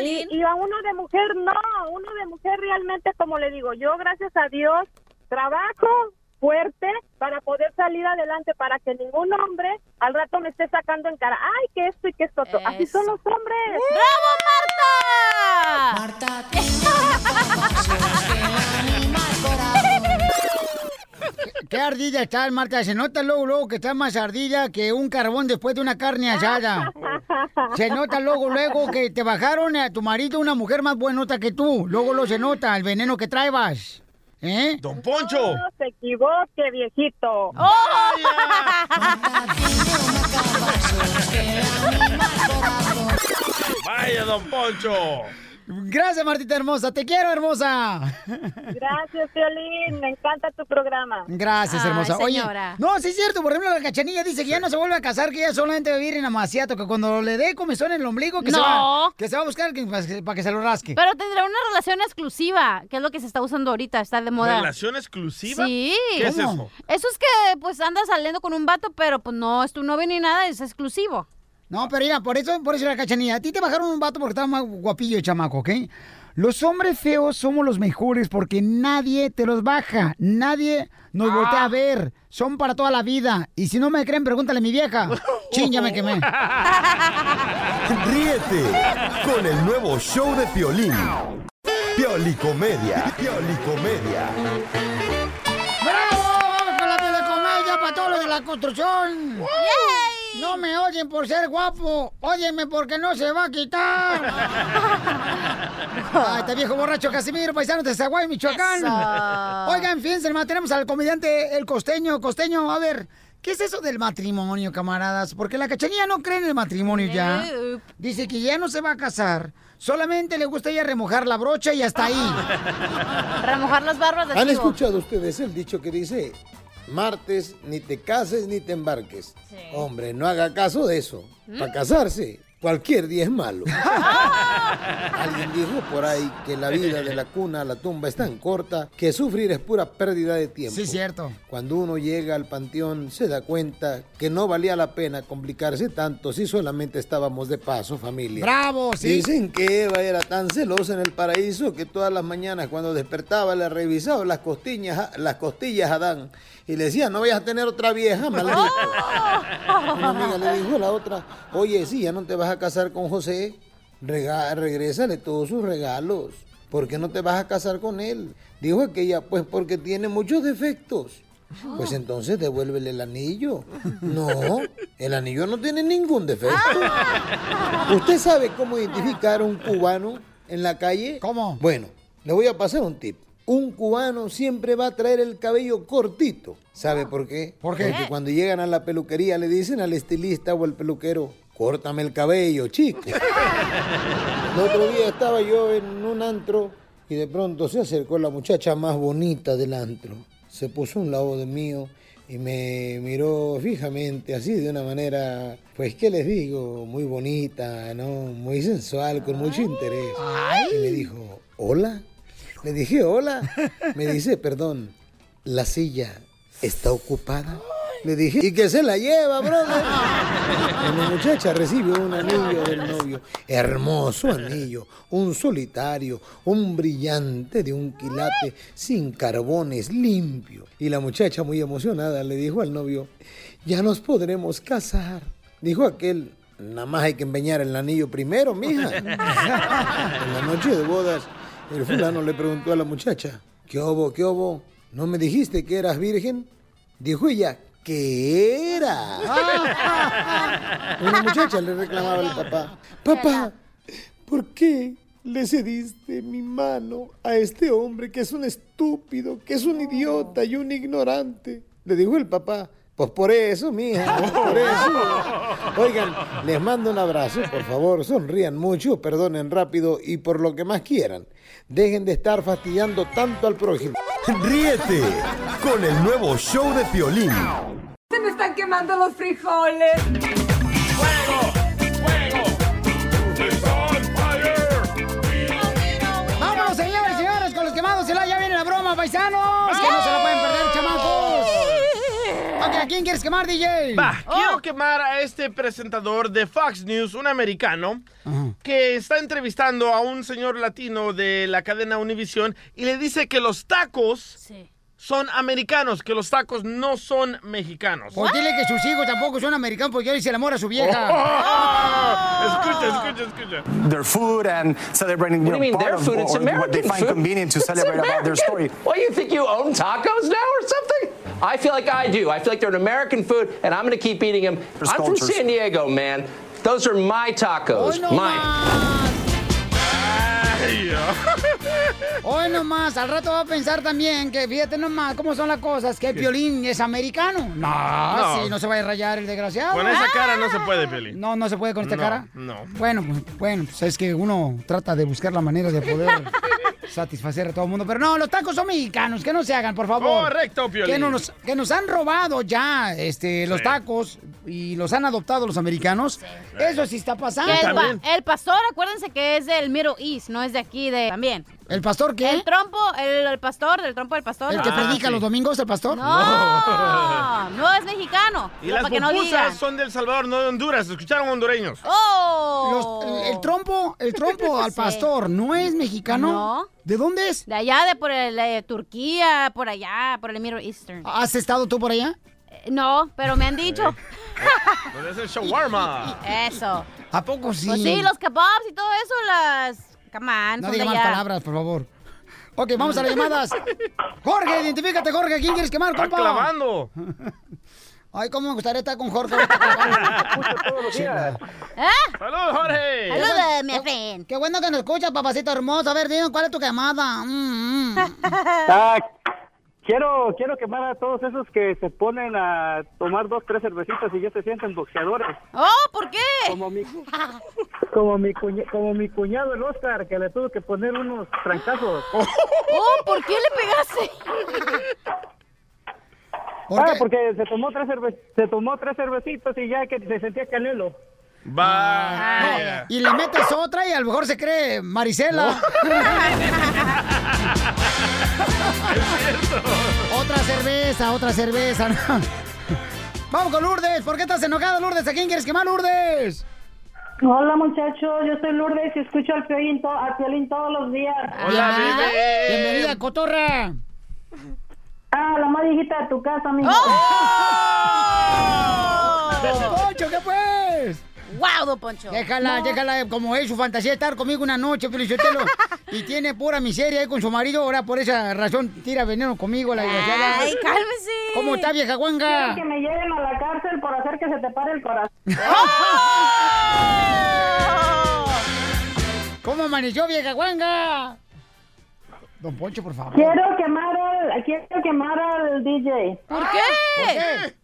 Y, Piolín. y a uno de mujer no, uno de mujer realmente, como le digo, yo gracias a Dios trabajo fuerte para poder salir adelante, para que ningún hombre al rato me esté sacando en cara, ay, que esto y que esto otro. Así son Eso. los hombres. ¡Bravo, Marta! Marta. Qué *laughs* ardilla está, Marta. Se nota luego, luego que está más ardilla que un carbón después de una carne asada. *laughs* Se nota luego, luego que te bajaron a tu marido una mujer más buenota que tú. Luego lo se nota el veneno que traebas. ¿Eh? Don Poncho. No se equivoque, viejito. Corazón. *laughs* Vaya, don Poncho. Gracias, Martita hermosa. Te quiero, hermosa. Gracias, Violín. Me encanta tu programa. Gracias, Ay, hermosa. Oye, no, sí es cierto. Por ejemplo, la cachanilla dice que ya no se vuelve a casar, que ya solamente va a vivir en Amaciato, que cuando le dé comezón en el ombligo, que, se, va, que se va a buscar que- para que, para que se lo rasque. Pero tendrá una relación exclusiva, que es lo que se está usando ahorita, está de moda. ¿Relación exclusiva? Sí. ¿Qué es eso? Eso es que pues andas saliendo con un vato, pero pues no es tu novio ni nada, es exclusivo. No, pero mira, por eso, por eso la cachanilla. A ti te bajaron un vato porque estaba más guapillo el chamaco, ¿ok? Los hombres feos somos los mejores porque nadie te los baja. Nadie nos voltea a ver. Son para toda la vida. Y si no me creen, pregúntale a mi vieja. *laughs* Chin, ya me quemé. Ríete con el nuevo show de Piolín. Piolicomedia. Piolicomedia. ¡Bravo! ¡Vamos con la telecomedia para todos los de la construcción! No me oyen por ser guapo, óyenme porque no se va a quitar. *laughs* Ay, este viejo borracho Casimiro, paisano de Zaguay, Michoacán. Eso. Oigan, fíjense, hermano, tenemos al comediante El Costeño. Costeño, a ver, ¿Qué es eso del matrimonio, camaradas? Porque la cachanilla no cree en el matrimonio ya. Dice que ya no se va a casar. Solamente le gusta ella remojar la brocha y hasta ahí. *laughs* Remojar las barbas de ¿Han escuchado ustedes el dicho que dice, martes ni te cases ni te embarques? Hombre, no haga caso de eso. ¿Mm? Para casarse, cualquier día es malo. *laughs* Alguien dijo por ahí que la vida de la cuna a la tumba es tan corta que sufrir es pura pérdida de tiempo. Sí, cierto. Cuando uno llega al panteón se da cuenta que no valía la pena complicarse tanto si solamente estábamos de paso, familia. ¡Bravo! Sí. Dicen que Eva era tan celosa en el paraíso que todas las mañanas cuando despertaba le revisaba las costillas, las costillas a Adán y le decía, no vayas a tener otra vieja, maldito. *laughs* Una amiga le dijo a la otra, oye, si ya no te vas a casar con José, rega- regrésale todos sus regalos. ¿Por qué no te vas a casar con él? Dijo aquella, pues porque tiene muchos defectos. Pues entonces devuélvele el anillo. No, el anillo no tiene ningún defecto. ¿Usted sabe cómo identificar a un cubano en la calle? ¿Cómo? Bueno, le voy a pasar un tip. Un cubano siempre va a traer el cabello cortito. ¿Sabe por qué? ¿Por qué? Porque cuando llegan a la peluquería le dicen al estilista o al peluquero, córtame el cabello, chico. *laughs* El otro día estaba yo en un antro y de pronto se acercó la muchacha más bonita del antro. Se puso a un lado de mío y me miró fijamente, así de una manera, pues, ¿qué les digo? Muy bonita, ¿no? Muy sensual, con mucho interés. Y me dijo, ¿hola? Le dije, hola. Me dice, perdón, ¿la silla está ocupada? Le dije, ¿y que se la lleva, brother? La muchacha recibe un anillo del novio, hermoso anillo, un solitario, un brillante de un quilate, sin carbones, limpio. Y la muchacha, muy emocionada, le dijo al novio, ya nos podremos casar. Dijo aquel, nada más hay que empeñar el anillo primero, mija. *laughs* En la noche de bodas, el fulano le preguntó a la muchacha, ¿qué hubo, qué hubo? ¿No me dijiste que eras virgen? Dijo ella, ¿qué era? *laughs* Una muchacha le reclamaba al papá, papá, ¿por qué le cediste mi mano a este hombre que es un estúpido, que es un idiota y un ignorante? Le dijo el papá, pues por eso, mija, por *laughs* eso. Oigan, les mando un abrazo, por favor, sonrían mucho, perdonen rápido y por lo que más quieran. Dejen de estar fastidiando tanto al prójimo. Ríete con el nuevo show de Piolín. Se me están quemando los frijoles. Vámonos, señores y señores, con los quemados. Se la ya viene la broma, paisanos. Que no se la pueden perder, chamacos. Ok, ¿a quién quieres quemar, DJ? Va, quiero quemar a este presentador de Fox News, un americano, que está entrevistando a un señor latino de la cadena Univision y le dice que los tacos son americanos, que los tacos no son mexicanos. Pues dile que sus hijos tampoco son americanos porque ya le hice el amor a su vieja. *laughs* Escucha, escucha, escucha. their food and celebrating you you know, mean their part of food? It's or what they American find food. convenient to celebrate about their American. story. What, you think you own tacos now or something? I feel like I do. I feel like they're an American food, and I'm going to keep eating them. There's I'm from. San Diego, man. Those are my tacos. Mine. *laughs* Hoy nomás, al rato va a pensar también que fíjate nomás cómo son las cosas, que el Piolín es americano. No, No. sí, no se va a rayar el desgraciado. Con esa cara no se puede, Peli. No, no se puede con esta No, cara. no. Bueno, pues, bueno, pues es que uno trata de buscar la manera de poder *laughs* satisfacer a todo el mundo. Pero no, los tacos son mexicanos, que no se hagan, por favor. Correcto, Piolín. Que, no nos, que nos han robado ya este, los tacos y los han adoptado los americanos. Eso sí está pasando. El, pa- el pastor, acuérdense que es del Middle East, no es de aquí, de también. ¿El pastor qué? El trompo, el, el pastor, del trompo del pastor. ¿El que predica los domingos, el pastor? No, no es mexicano. Y las que no digan. son del Salvador, no de Honduras. ¿Escucharon hondureños? ¡Oh! Los- el, el trompo, el trompo al *laughs* Sí. pastor, ¿no es mexicano? No. ¿De dónde es? De allá, de por el, eh, Turquía, por allá, por el Middle Eastern. ¿Has estado tú por allá? Eh, No, pero me han dicho. *laughs* Pues es el shawarma. Eso. ¿A poco sí? Pues sí, los kebabs y todo eso, las... Come on, No son diga de más palabras, por favor. Ok, vamos a las llamadas. Jorge, identifícate, Jorge. ¿Quién quieres quemar, Está compa? clavando. *laughs* Ay, cómo me gustaría estar con Jorge. ahorita clavando. *laughs* Chela. ¡Saludos, Jorge! Saludos, mi friend. Qué bueno que nos escuchas, papacito hermoso. A ver, dime, ¿cuál es tu quemada? Mm, mm. Quiero quiero quemar a todos esos que se ponen a tomar dos, tres cervecitas y ya se sienten boxeadores. ¡Oh! ¿Por qué? Como mi, como mi, cuña- como mi cuñado el Oscar, que le tuvo que poner unos trancazos. ¡Oh! ¿Por qué le pegaste? Ah, porque se tomó tres cerve- se tomó tres cervecitas y ya que se sentía canelo. Vaya. Y le metes otra y a lo mejor se cree Marisela. *laughs* otra cerveza, otra cerveza. Vamos con Lourdes. ¿Por qué estás enojada, Lourdes? ¿A quién quieres quemar, Lourdes? Hola muchachos, yo soy Lourdes y escucho al Piolín, to- al Piolín todos los días. Bienvenida, bienvenida, cotorra. Ah, la más viejita de tu casa, amigo. *laughs* Don Poncho, ¿qué pues? ¡Wow, Don Poncho! Déjala, No. déjala, como es su fantasía estar conmigo una noche, Felicitelo. *laughs* y tiene pura miseria ahí con su marido, ahora por esa razón tira veneno conmigo, la desgraciada. Ay, cálmese. ¿Cómo está, vieja guanga? Quiero que me lleven a la cárcel por hacer que se te pare el corazón. *laughs* ¿Cómo amaneció, vieja guanga? Don Poncho, por favor. Quiero quemar al, quiero quemar al DJ. ¿Por qué? ¿Por qué?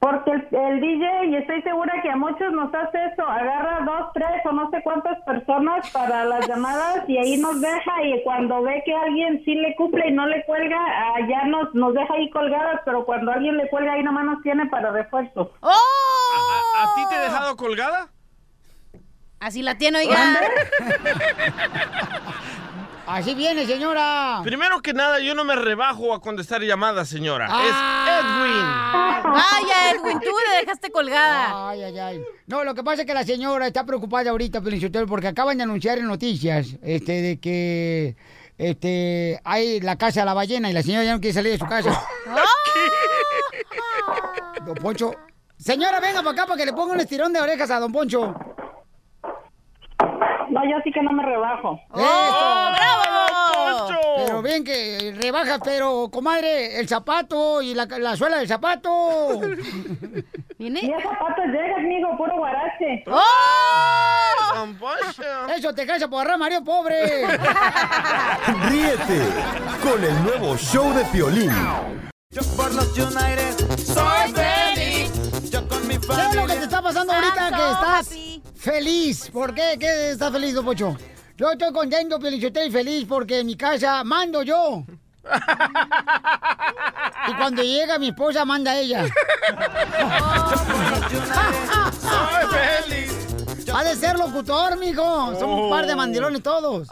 Porque el, el DJ, y estoy segura que a muchos nos hace eso, agarra dos, tres o no sé cuántas personas para las llamadas y ahí nos deja y cuando ve que alguien sí le cumple y no le cuelga, ah, ya nos, nos deja ahí colgadas, pero cuando alguien le cuelga ahí nomás nos tiene para refuerzo. ¡Oh! ¿A, a ti te he dejado colgada? Así la tiene, oiga. *laughs* Así viene, señora. Primero que nada, yo no me rebajo a contestar llamadas, señora. Ah. Vaya, Edwin, tú le dejaste colgada. Ay, ay, ay. No, lo que pasa es que la señora está preocupada ahorita, Pelichotelo, porque acaban de anunciar en noticias este, de que este, hay la casa de la ballena y la señora ya no quiere salir de su casa. *laughs* Don Poncho. Señora, venga para acá para que le ponga un estirón de orejas a Don Poncho. No, yo sí que no me rebajo. ¡Eso! ¡Bravo! Pero bien que rebajas, pero, comadre, el zapato y la, la suela del zapato. *laughs* ¿Viene? Y zapatos llegas, amigo, puro guarache. ¡Oh! Eso te cansa por agarrar marido pobre. *laughs* Ríete con el nuevo show de Piolín. Yo por los United soy feliz. Yo con mi ¿Qué es lo que te está pasando ahorita I'm que estás feliz? ¿Por qué? ¿Qué estás feliz, Don Pocho? Yo estoy contento, Pelichotel, y feliz porque en mi casa mando yo. Y cuando llega mi esposa, manda ella. *laughs* Soy *laughs* feliz. Ha de ser locutor, mijo. Son un par de mandilones todos.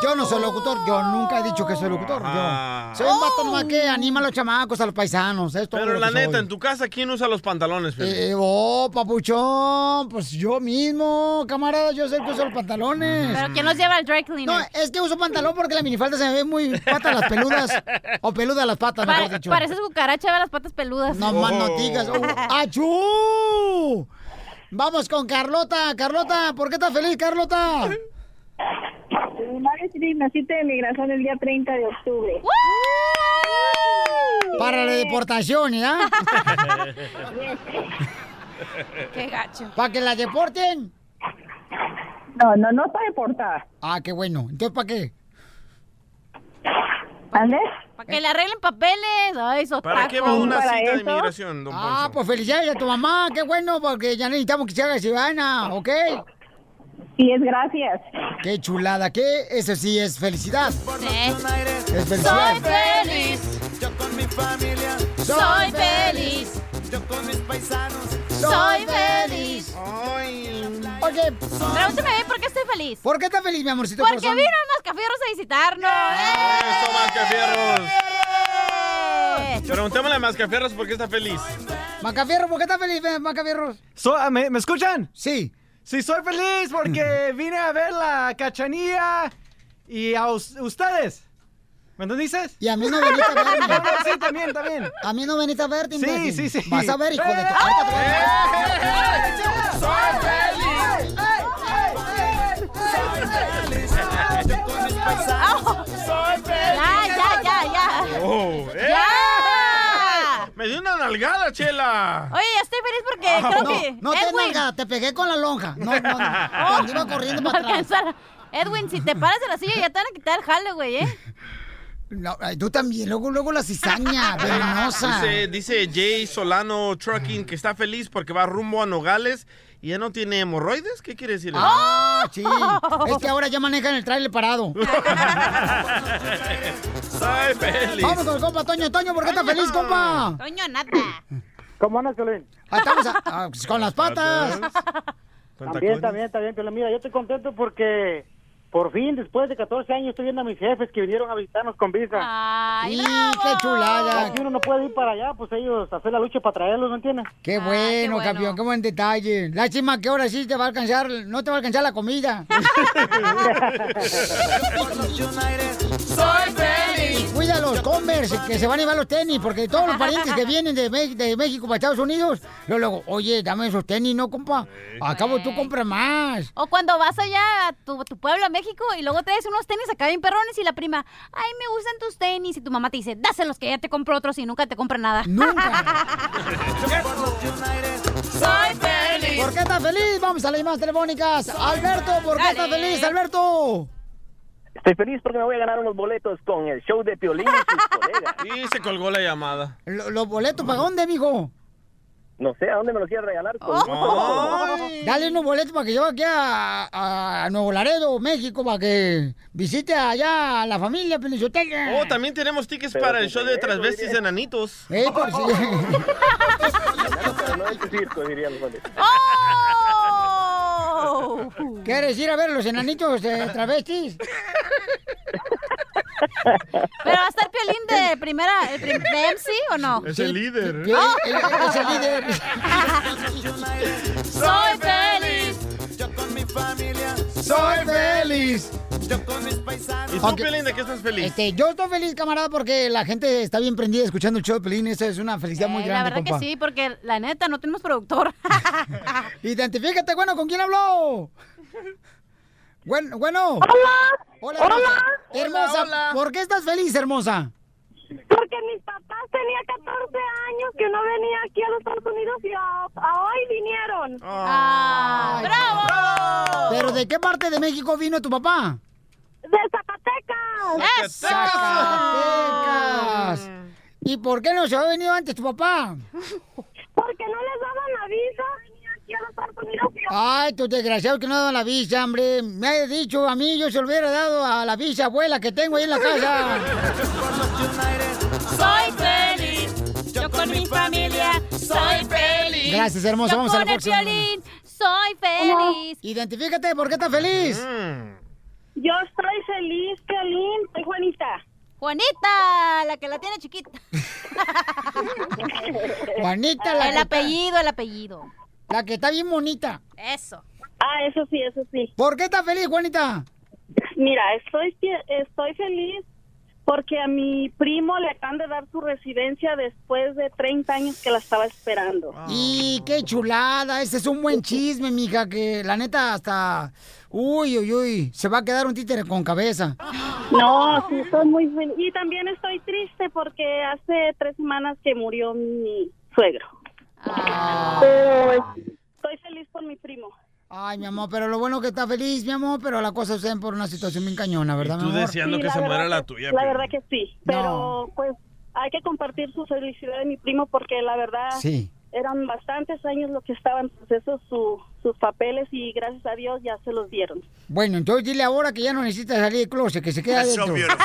Yo no soy locutor, yo nunca he dicho que soy locutor. Yo soy un vato nomás que anima a los chamacos, a los paisanos. Es todo Pero lo la soy. neta, en tu casa, ¿quién usa los pantalones? Eh, oh, papuchón, pues yo mismo, camarada, yo soy el que uso los pantalones. Pero ¿quién nos lleva al dry cleaner? No, es que uso pantalón porque la minifalda se me ve muy patas las peludas. *laughs* o peludas las patas, mejor dicho. pareces cucaracha de las patas peludas. No más no digas. Oh, ¡Achú! Vamos con Carlota. Carlota, ¿por qué estás feliz, Carlota? Mi cita de migración el día 30 de octubre. Para la deportación, ¿ya? *laughs* Qué gacho. ¿Para que la deporten? No, no, no está deportada. Ah, qué bueno. Entonces, ¿para qué? ¿Ande? Para que le arreglen papeles. Ay, sotaco. ¿Para qué va una ¿Para cita de inmigración, don Ah, Poncho? pues felicidades a tu mamá. Qué bueno, porque ya necesitamos que se haga ciudadana, ¿ok? Sí, es gracias. Qué chulada, ¿qué? Eso sí es felicidad. Sí. Es felicidad. Soy feliz. Yo con mi familia Soy feliz. Yo con mis paisanos Soy feliz. Oye, Pregúntame por qué estoy feliz. ¿por qué estás feliz, mi amorcito Porque corazón? vino Mascafierros a visitarnos. ¡Eso, Mascafierros! ¡Eh! Preguntémosle a Mascafierros por qué está feliz. Macafierro, ¿por qué estás feliz, Macafierros? So- ah, ¿me, me escuchan? Sí. Sí, soy feliz porque *laughs* vine a ver la cachanilla y a us- ustedes. ¿Me dices? Y a mí no veniste a verme. *laughs* No, no, sí, también, también. A mí no veniste a verte, Sí, imbécil. sí, sí. Vas a ver, hijo de tu... ¡Eh! Ahorita te voy a- soy Soy Ya, ya, ya, ya. Oh, ¡eh! ¡Ya! Me dio una nalgada, Chela. Oye, ya estoy feliz porque creo No, que. no te Edwin, nalga, te pegué con la lonja. No, no, no. *laughs* Iba corriendo no *laughs* para atrás. alcanzar. Edwin, si te paras de la silla ya te van a quitar el jale, güey, ¿eh? No, tú también, luego, luego la cizaña *laughs* venenosa. Dice, dice Jay Solano Trucking que está feliz porque va rumbo a Nogales y ya no tiene hemorroides. ¿Qué quiere decir eso? Ah, sí. Es que ahora ya manejan el trailer parado. *laughs* Soy feliz. Vamos con el compa Toño. Toño, ¿por qué estás feliz, compa? Toño, nada. ¿Cómo andas, Piolín? Ah, estamos a- ah, pues, con las patas. También, también, también, pero mira, yo estoy contento porque por fin, después de 14 años, estoy viendo a mis jefes que vinieron a visitarnos con visa. ¡Ay, qué chulada! Aquí uno no puede ir para allá, pues ellos hacer la lucha para traerlos, ¿me entiendes? Qué bueno, campeón, qué buen detalle. Lástima que ahora sí te va a alcanzar, no te va a alcanzar la comida. *laughs* Soy feliz. Cuida los Converse, que se van a llevar los tenis, porque todos los parientes que *laughs* vienen de, Me- de México para Estados Unidos, luego, luego, oye, dame esos tenis, ¿no, compa? Acabo tú compras más. O cuando vas allá a tu, tu pueblo, a México, y luego traes unos tenis acá bien perrones y la prima, ay, me gustan tus tenis. Y tu mamá te dice, dáselos que ya te compro otros y nunca te compra nada. Soy feliz. ¿Por qué estás feliz? Vamos a las llamadas telefónicas. Alberto, ¿por qué estás feliz, Alberto? Estoy feliz porque me voy a ganar unos boletos con el show de Piolín y sus *laughs* colegas. Y se colgó la llamada. Lo- ¿Los boletos para dónde, mijo? No sé a dónde me los quieren regalar. Con Dale unos boletos para que yo aquí a, a Nuevo Laredo, México, para que visite allá a la familia Pelichotega. Oh, también tenemos tickets para el show de transvestis enanitos. Eh, por si... no es circo, dirían los hombres. ¿Quieres ir a ver los enanitos de travestis? *laughs* ¿Pero va a estar Piolín de primera, el prim- de MC o no? Es el líder. Sí, él- él es el líder. *laughs* Soy feliz. Yo con mi familia. Soy feliz. Yo con mis paisanos. ¿Y tú, Ok. Piolín, de qué estás feliz? Este, yo estoy feliz, camarada, porque la gente está bien prendida escuchando el show de Pelín. Eso es una felicidad muy Eh, grande, la verdad compa. que sí, porque la neta no tenemos productor. *laughs* Identifícate, bueno, ¿con quién habló? *laughs* Bueno, bueno. Hola. Hola, Hola. hermosa. Hola. ¿por qué estás feliz, hermosa? Porque mis papás tenían 14 años que no venía aquí a los Estados Unidos y a, a hoy vinieron. Ah, ¡Bravo! ¿Pero de qué parte de México vino tu papá? De Zacatecas. Zacatecas. ¿Y por qué no se había venido antes tu papá? Porque no les daban la visa. Venía aquí a los Estados Unidos y Ay, tu desgraciado que no daban la visa, hombre. Me ha dicho a mí, yo se lo hubiera dado a la visa abuela que tengo ahí en la casa. Soy feliz. Yo con mi familia. Soy feliz. Gracias, hermosa. Yo Vamos a la con el próxima. Piolín soy feliz. Identifícate, ¿por qué estás feliz? Yo estoy feliz, Piolín. Soy Juanita. Juanita, la que la tiene chiquita. *laughs* Juanita, la El que apellido, el apellido. La que está bien bonita. Eso. Ah, eso sí, eso sí. ¿Por qué estás feliz, Juanita? Mira, estoy, estoy feliz porque a mi primo le acaban de dar su residencia después de 30 años que la estaba esperando. Y qué chulada, ese es un buen chisme, mija, que la neta hasta... Uy, uy, uy, se va a quedar un títere con cabeza. No, sí, estoy muy feliz. Y también estoy triste porque hace tres semanas que murió mi suegro. Pero estoy feliz por mi primo. Ay, mi amor, pero lo bueno que está feliz, mi amor, pero la cosa sucede por una situación bien cañona, ¿verdad, tú mi amor? deseando Sí, que la se muera la tuya. La verdad que sí, pero pues hay que compartir su felicidad de mi primo porque la verdad Sí. Eran bastantes años lo que estaban en proceso su, sus papeles y gracias a Dios ya se los dieron. Bueno, entonces dile ahora que ya no necesita salir del closet, que se queda That's so adentro. *laughs*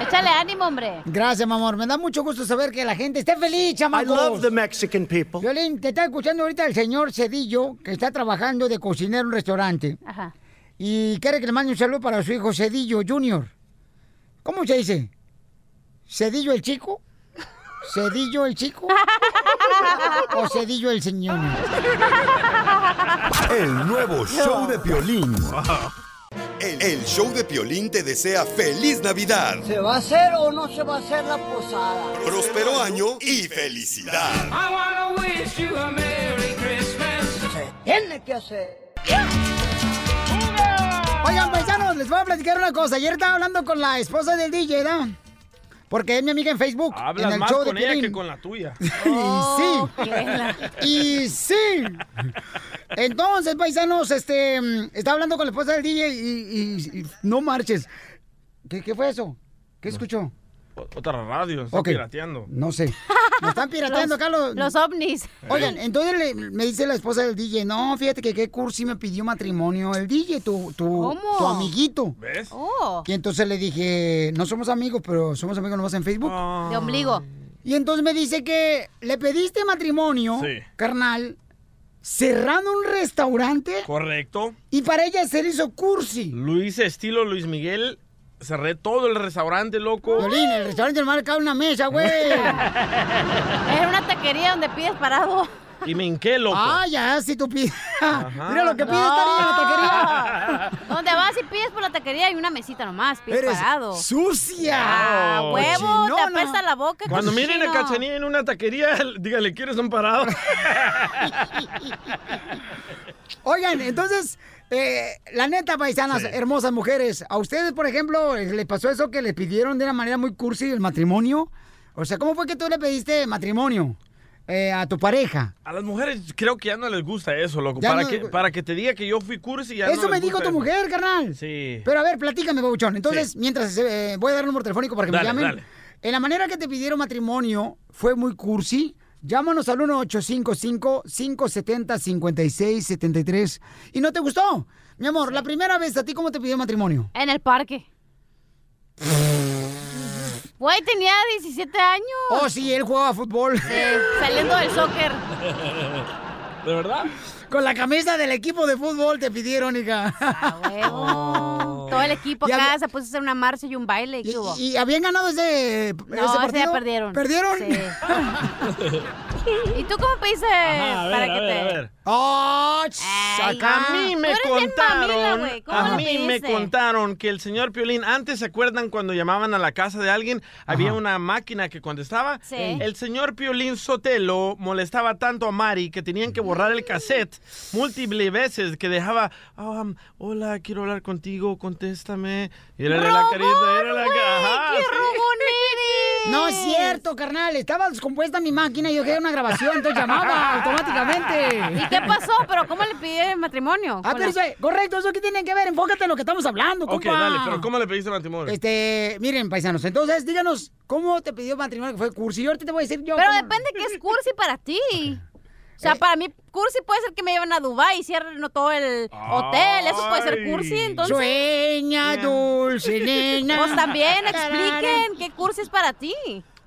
Échale ánimo, hombre. Gracias, mi amor. Me da mucho gusto saber que la gente esté feliz, chamacos. I love the Mexican people. Violín, te está escuchando ahorita el señor Cedillo, que está trabajando de cocinero en un restaurante. Ajá. Y quiere que le mande un saludo para su hijo Cedillo Junior. ¿Cómo se dice? ¿Cedillo el chico? ¿Cedillo el chico? ¿O Cedillo el señor? El nuevo show de Piolín. El, el show de Piolín te desea feliz Navidad, ¿Se va a hacer o no se va a hacer la posada? próspero año y felicidad. I wanna wish you a Merry Christmas. Tiene que hacer. Oigan, paisanos, les voy a platicar una cosa. Ayer estaba hablando con la esposa del DJ, ¿verdad? Porque es mi amiga en Facebook. Hablas en el más show de con ella Piolín. que con la tuya. *laughs* y sí. Y sí. Entonces, paisanos, este, estaba hablando con la esposa del DJ y, y- y no marches. ¿Qué, qué fue eso? ¿Qué escuchó? Otra radio, está Ok. pirateando. No sé. Me están pirateando Los- acá los... los ovnis. Oigan, entonces le- me dice la esposa del DJ, no, fíjate que qué cursi me pidió matrimonio el DJ, tu, tu, ¿Cómo? tu amiguito. ¿Ves? Oh. Y entonces le dije, no somos amigos, pero somos amigos nomás en Facebook. De ombligo. Y entonces me dice que le pediste matrimonio, Sí. carnal, cerrando un restaurante Correcto. y para ella se le hizo cursi. Lo hice estilo Luis Miguel. Cerré todo el restaurante, loco. Violín, el restaurante normal cabe una mesa, güey. *laughs* Era una taquería donde pides parado. Y me hinqué, loco. Ah, ya, si tú pides. Mira lo que pide esta niña en la taquería. *laughs* Donde vas y pides por la taquería hay una mesita nomás, pides Eres parado. sucia. Ah, Oh, huevo, te apesta la boca. Cuando miren a. Cachanilla en una taquería, *laughs* dígale, ¿quieres un parado? Oigan, entonces, eh, la neta, paisanas, hermosas mujeres, ¿a ustedes, por ejemplo, eh, les pasó eso que les pidieron de una manera muy cursi el matrimonio? O sea, ¿cómo fue que tú le pediste matrimonio eh, a tu pareja? A las mujeres creo que ya no les gusta eso, loco. Para, no- que, para que te diga que yo fui cursi, ya no Eso me dijo tu eso. mujer, carnal. Sí. Pero a ver, platícame, Babuchón. Entonces, mientras eh, voy a dar el número telefónico para que Dale, me llamen. dale. En la manera que te pidieron matrimonio fue muy cursi. Llámanos al 1-855-570-5673. ¿Y no te gustó? Mi amor, la primera vez, ¿a ti cómo te pidió matrimonio? En el parque. Güey, tenía 17 años. Oh, sí, él jugaba fútbol. Sí, saliendo del soccer. ¿De verdad? Con la camisa del equipo de fútbol te pidieron, hija. Huevo. Todo el equipo acá había- se puso a hacer una marcha y un baile. ¿Y, qué hubo? ¿Y habían ganado ese, No, ese partido? ya perdieron. ¿Perdieron? Sí. *laughs* ¿Y tú cómo pediste Ajá, a ver, para a que ver, te...? a ver. Oh, Ay, a mí me contaron, mamila, güey. ¿Cómo a mí me contaron que el señor Piolín, antes se acuerdan cuando llamaban a la casa de alguien, había una máquina que contestaba. Sí. El señor Piolín Sotelo molestaba tanto a Mari que tenían que borrar el cassette múltiples veces que dejaba, "Ah, hola, quiero hablar contigo, contéstame. Y era la carita, era la cara. ¡Qué robón eres! No es cierto, carnal. Estaba descompuesta mi máquina y yo quería una grabación, entonces llamaba automáticamente. ¿Y qué pasó? ¿Pero cómo le pidieron matrimonio? Ah, pero eso, correcto, eso que tiene que ver. Enfócate en lo que estamos hablando, Ok, compa. dale, pero ¿cómo le pediste matrimonio? Este, miren, paisanos, entonces díganos, ¿cómo te pidió matrimonio que fue cursi? Yo ahorita te voy a decir yo. Pero cómo- depende qué es cursi para ti. O sea, para mí, cursi puede ser que me lleven a Dubai y cierren todo el hotel. Eso puede ser cursi, entonces. Sueña, dulce nena. Pues también expliquen qué cursi es para ti.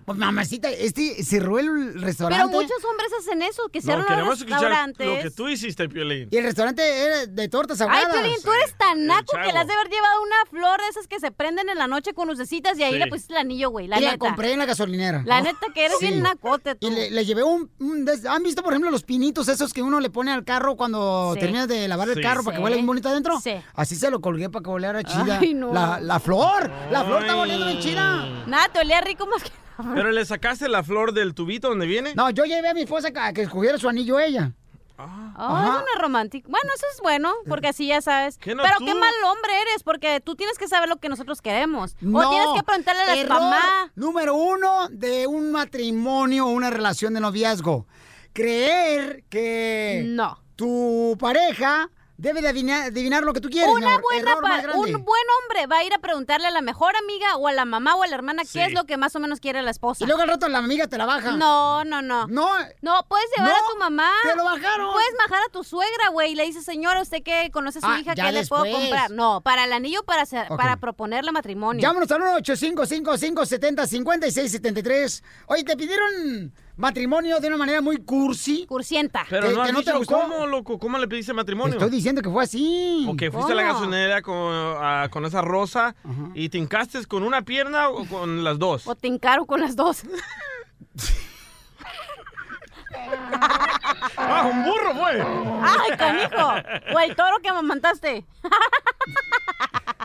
Pues mamacita, este cerró el Pero restaurante. muchos hombres hacen eso, que No, cierran los queremos escuchar restaurantes. lo que tú hiciste, Piolín. Y el restaurante era de tortas Ay, ahogadas. Piolín, tú eres tan naco que le has de haber llevado una flor de esas que se prenden en la noche con lucecitas y ahí Sí. le pusiste el anillo, güey. La y la neta. compré en la gasolinera. La neta que eres Sí. bien nacote tú. Y le, le llevé un, ¿Han visto, por ejemplo, los pinitos esos que uno le pone al carro cuando Sí. terminas de lavar el Sí. carro para que huele bien bonito adentro? Sí. Así se lo colgué para que volara chida. Ay, no. la, la flor. La flor está volviendo bien chida. Nada, te olía rico más que... ¿Pero le sacaste la flor del tubito donde viene? No, yo llevé a mi esposa a que escogiera su anillo ella. Oh, Ajá. es una romántica. Bueno, eso es bueno, porque así ya sabes. ¿Qué no Pero tú? qué mal hombre eres, porque tú tienes que saber lo que nosotros queremos. No, o tienes que preguntarle a la mamá. Número uno de un matrimonio o una relación de noviazgo. Creer que no. tu pareja debe de adivinar, adivinar lo que tú quieres. Una buena un buen hombre va a ir a preguntarle a la mejor amiga o a la mamá o a la hermana Sí. qué es lo que más o menos quiere la esposa. Y luego al rato la amiga te la baja. No, no, no. No. No, puedes llevar No, a tu mamá. te lo bajaron. Puedes bajar a tu suegra, güey, y le dices, señora, ¿usted qué conoce a su Ah, hija? ya ¿Qué le puedo comprar? No, para el anillo, para, hacer- para proponerle matrimonio. Llámanos al 1-855-570-5673. Oye, te pidieron matrimonio de una manera muy cursi. Cursienta. Pero que, no has no te gustó. cómo, loco. ¿Cómo le pediste matrimonio? Estoy diciendo que fue así. O que fuiste a la gasolinera con, ah, con esa rosa y te hincaste con una pierna o con las dos. O te encaro con las dos. *laughs* ¡Ah, un burro fue! ¡Ay, canijo! O el toro que amamantaste.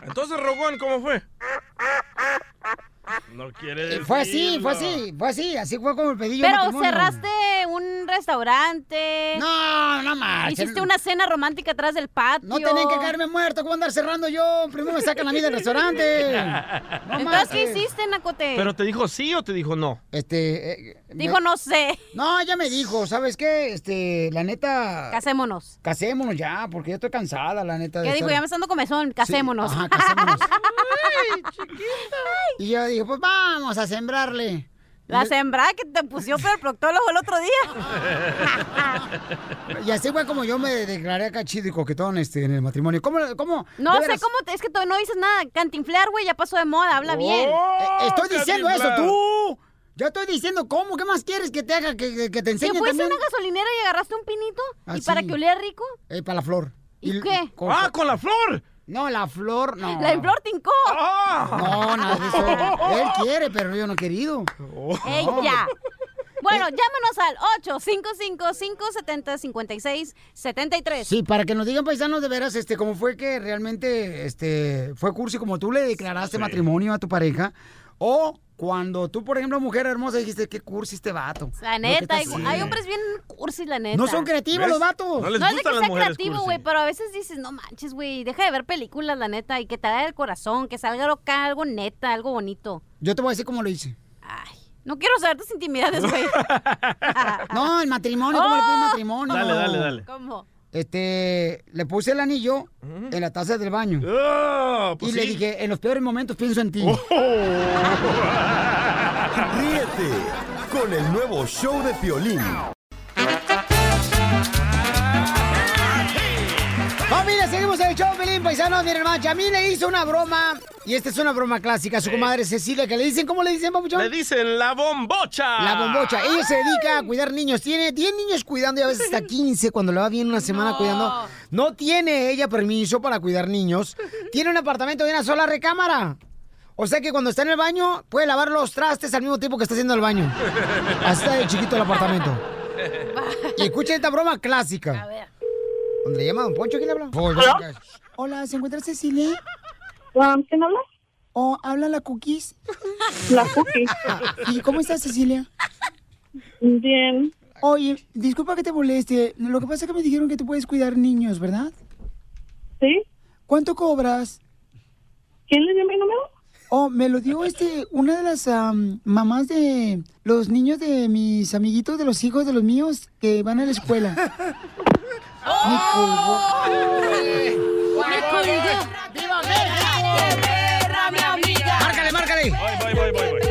Entonces, Rogón, ¿cómo fue? No quiere Eh, decir. Fue así, fue así, fue así, así fue como el pedillo Pero matrimonio. cerraste un restaurante. No, no más. Hiciste una cena romántica atrás del patio. No tenían que caerme muerto, ¿cómo andar cerrando yo? Primero me sacan a mí del *laughs* restaurante. *laughs* No Entonces, ¿qué hiciste, Nacote? ¿Pero te dijo sí o te dijo no? Este. eh, Dijo, no sé. No, ya me dijo, ¿sabes qué? Este, la neta. Casémonos. Casémonos ya, porque yo estoy cansada, la neta. de ¿Qué dijo? estar- Ya me está dando comezón. Casémonos. Ajá, casémonos. *laughs* Y yo dije, pues vamos a sembrarle. La sembrada que te pusió para el proctólogo el otro día. *laughs* Y así fue como yo me declaré acá chido y coquetón este, en el matrimonio. ¿Cómo? cómo No sé veras? cómo te, es que tú no dices nada. Cantinflear, güey, ya pasó de moda, habla bien. Eh, Estoy diciendo eso, tú. Yo estoy diciendo, ¿cómo? ¿Qué más quieres que te haga? Que, te ¿Que enseñe fuiste a una gasolinera y agarraste un pinito? Ah, ¿Y para que oliera rico? Eh, para la flor. ¿Y qué? ¡Ah, con la flor! No, la flor, no. La flor tincó. No, nada de eso. *laughs* Él quiere, pero yo no he querido. Ella. Bueno, llámanos al 855-570-5673. Sí, para que nos digan paisanos de veras, este, cómo fue que realmente, este, fue cursi como tú le declaraste matrimonio a tu pareja, o cuando tú, por ejemplo, mujer hermosa, dijiste qué cursi este vato. La neta, hay, hombres bien cursis, la neta. No son creativos ¿Ves? los vatos. No les No es de que las sea mujeres creativo, cursi. güey, pero a veces dices, no manches, güey, deja de ver películas, la neta, y que te haga el corazón, que salga acá algo neta, algo bonito. Yo te voy a decir cómo lo hice. No quiero saber tus intimidades, güey. *laughs* No, el matrimonio, ¿cómo le pides matrimonio? Dale, dale, dale. ¿Cómo? Este, le puse el anillo en la taza del baño. Ah, y pues le sí. dije, en los peores momentos pienso en ti. *laughs* Ríete con el nuevo show de Piolín. Familia, seguimos en el show, Pelín Paisanos. Miren, hermano, a mí le hizo una broma, y esta es una broma clásica, a su comadre Cecilia, que le dicen, ¿cómo le dicen, papuchón? Le dicen la bombocha. La bombocha. Ella se dedica a cuidar niños. Tiene 10 niños cuidando y a veces hasta *laughs* 15 cuando le va bien una semana cuidando. No tiene ella permiso para cuidar niños. Tiene un apartamento de una sola recámara. O sea que cuando está en el baño puede lavar los trastes al mismo tiempo que está haciendo el baño. Así está de chiquito el apartamento. *laughs* Y escuchen esta broma clásica. A ver. ¿Dónde le llama Don Poncho? ¿Quién le habla? ¿Aló? Hola, ¿se encuentra Cecilia? ¿Quién habla? ¿O habla la Cookies? La Cookie. *laughs* ¿Y cómo estás, Cecilia? Bien. Oye, disculpa que te moleste. Lo que pasa es que me dijeron que tú puedes cuidar niños, ¿verdad? ¿Sí? ¿Cuánto cobras? ¿Quién le dio mi número? Oh, me lo dio este, una de las am, mamás de los niños de mis amiguitos, de los hijos de los míos que van a la escuela. *laughs* Me colgó. Me colgó. ¡Viva México! perra, mi amiga! ¡Márcale, márcale! Voy, voy, voy, voy, voy.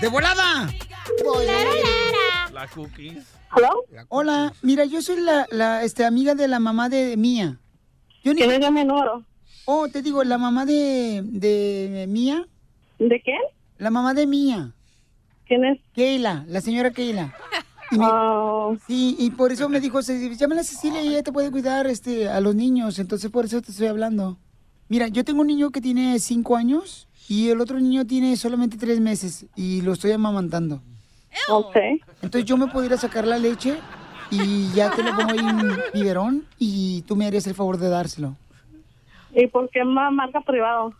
¡De volada! La cookies. Hola, mira, yo soy la, la este, amiga de la mamá de Mía. Yo ni... ¿Quién es mi número? Oh, te digo, la mamá de, de Mía. ¿De quién? La mamá de Mía. ¿Quién es? Keila, la señora Keila. *laughs* Y me- Oh, Sí, y por eso me dijo, "Ce- llámala a Cecilia y ella te puede cuidar este, a los niños, entonces por eso te estoy hablando. Mira, yo tengo un niño que tiene cinco años y el otro niño tiene solamente tres meses y lo estoy amamantando. ok. Entonces yo me podría sacar la leche y ya te lo pongo ahí en biberón y tú me harías el favor de dárselo. ¿Y por qué más marca privado?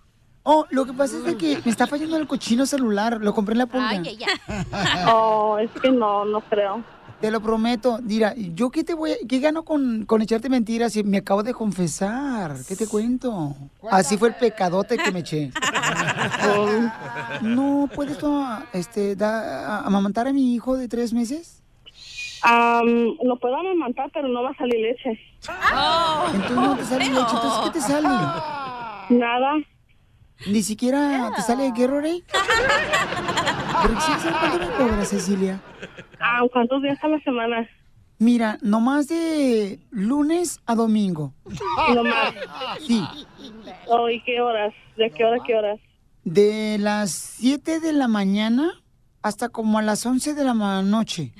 Oh, lo que pasa es de que *laughs* me está fallando el cochino celular, lo compré en la pulga. Ay, ella. *laughs* Oh, es que no, no creo. Te lo prometo. Mira, ¿yo qué te voy a, qué gano con, con echarte mentiras si me acabo de confesar? ¿Qué te cuento? Así fue el pecadote que me eché. ¿No puedes tú, este, da- amamantar a mi hijo de tres meses? Am, lo puedo amamantar, pero no va a salir leche. Entonces no te sale leche. Entonces, ¿qué te sale? Nada. ¿Ni siquiera te sale Gatorade? ¿Pero sí, ¿sabes cuánto me cobras, Cecilia? Ah, ¿Cuántos días a la semana? Mira, nomás de lunes a domingo. No más. Sí. Oh, ¿Y qué horas? ¿De qué hora a qué horas? De las 7 de la mañana hasta como a las 11 de la noche.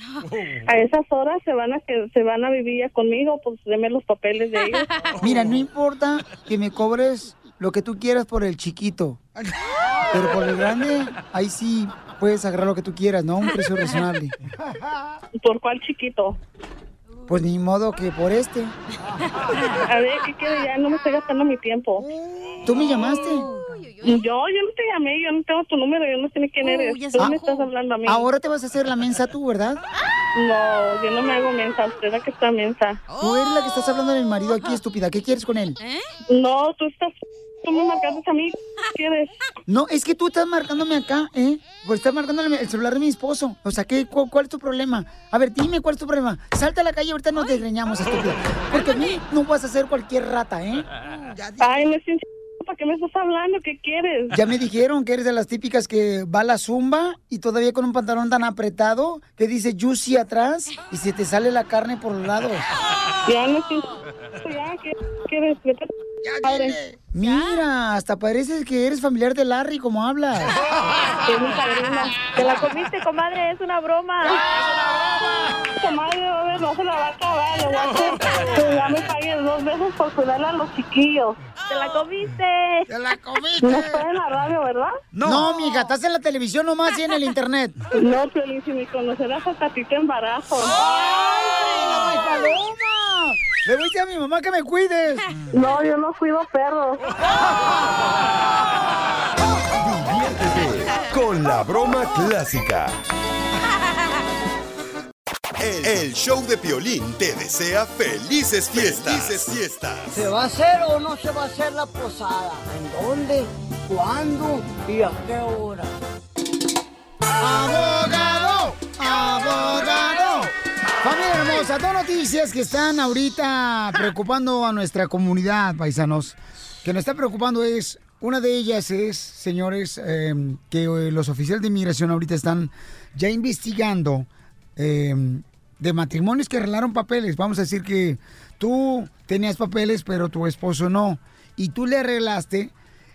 A esas horas se van a que se van a vivir ya conmigo, pues deme los papeles de ellos. Mira, no importa que me cobres lo que tú quieras por el chiquito. Pero por el grande, ahí sí puedes agarrar lo que tú quieras, ¿no? Un precio razonable. ¿Por cuál chiquito? Pues ni modo que por este. A ver, ¿qué quiere? Ya no me estoy gastando mi tiempo. ¿Tú me llamaste? Yo, yo no te llamé, yo no tengo tu número, yo no sé ni quién eres. Tú me estás hablando a mí. Ahora te vas a hacer la mensa tú, ¿verdad? No, yo no me hago mensa, usted es la que está mensa. Tú eres la que estás hablando del marido aquí, estúpida. ¿Qué quieres con él? No, tú estás, tú me marcaste a mí, ¿qué quieres? No, es que tú estás marcándome acá, ¿eh? Pues estás marcándole el celular de mi esposo. O sea, ¿qué, cu- ¿cuál es tu problema? A ver, dime cuál es tu problema. Salta a la calle, ahorita nos desgreñamos, estúpida. Porque a mí no vas a ser cualquier rata, ¿eh? Ay, no es para ¿Qué me estás hablando? ¿Qué quieres? Ya me dijeron que eres de las típicas que va a la zumba y todavía con un pantalón tan apretado que dice juicy atrás y se te sale la carne por los lados. Ya no estoy... Ya, ¿qué quieres? Mira, hasta parece que eres familiar de Larry como hablas. Es mi padrino. Te la comiste, comadre, es una broma. Comadre, no, no se la va a acabar. Le voy a hacer que ya me pagues dos veces por cuidarle a los chiquillos. Te la comiste. Te la comiste. No estoy en la radio, ¿verdad? No, mija, estás en la televisión nomás y en el internet. No, Piolín, si me conocerás hasta a ti te embarazo. ¡Ay, paloma! Le voy a decir a mi mamá que me cuides. No, yo no cuido perros. Diviértete con la broma clásica. El, el show de Piolín te desea felices fiestas. Felices fiestas. ¿Se va a hacer o no se va a hacer la posada? ¿En dónde? ¿Cuándo? ¿Y a qué hora? ¡Abogado! ¡Abogado! Dos noticias que están ahorita preocupando a nuestra comunidad, paisanos. Que nos está preocupando es, una de ellas es, señores, eh, que los oficiales de inmigración ahorita están ya investigando eh, de matrimonios que arreglaron papeles. Vamos a decir que tú tenías papeles, pero tu esposo no. Y tú le arreglaste.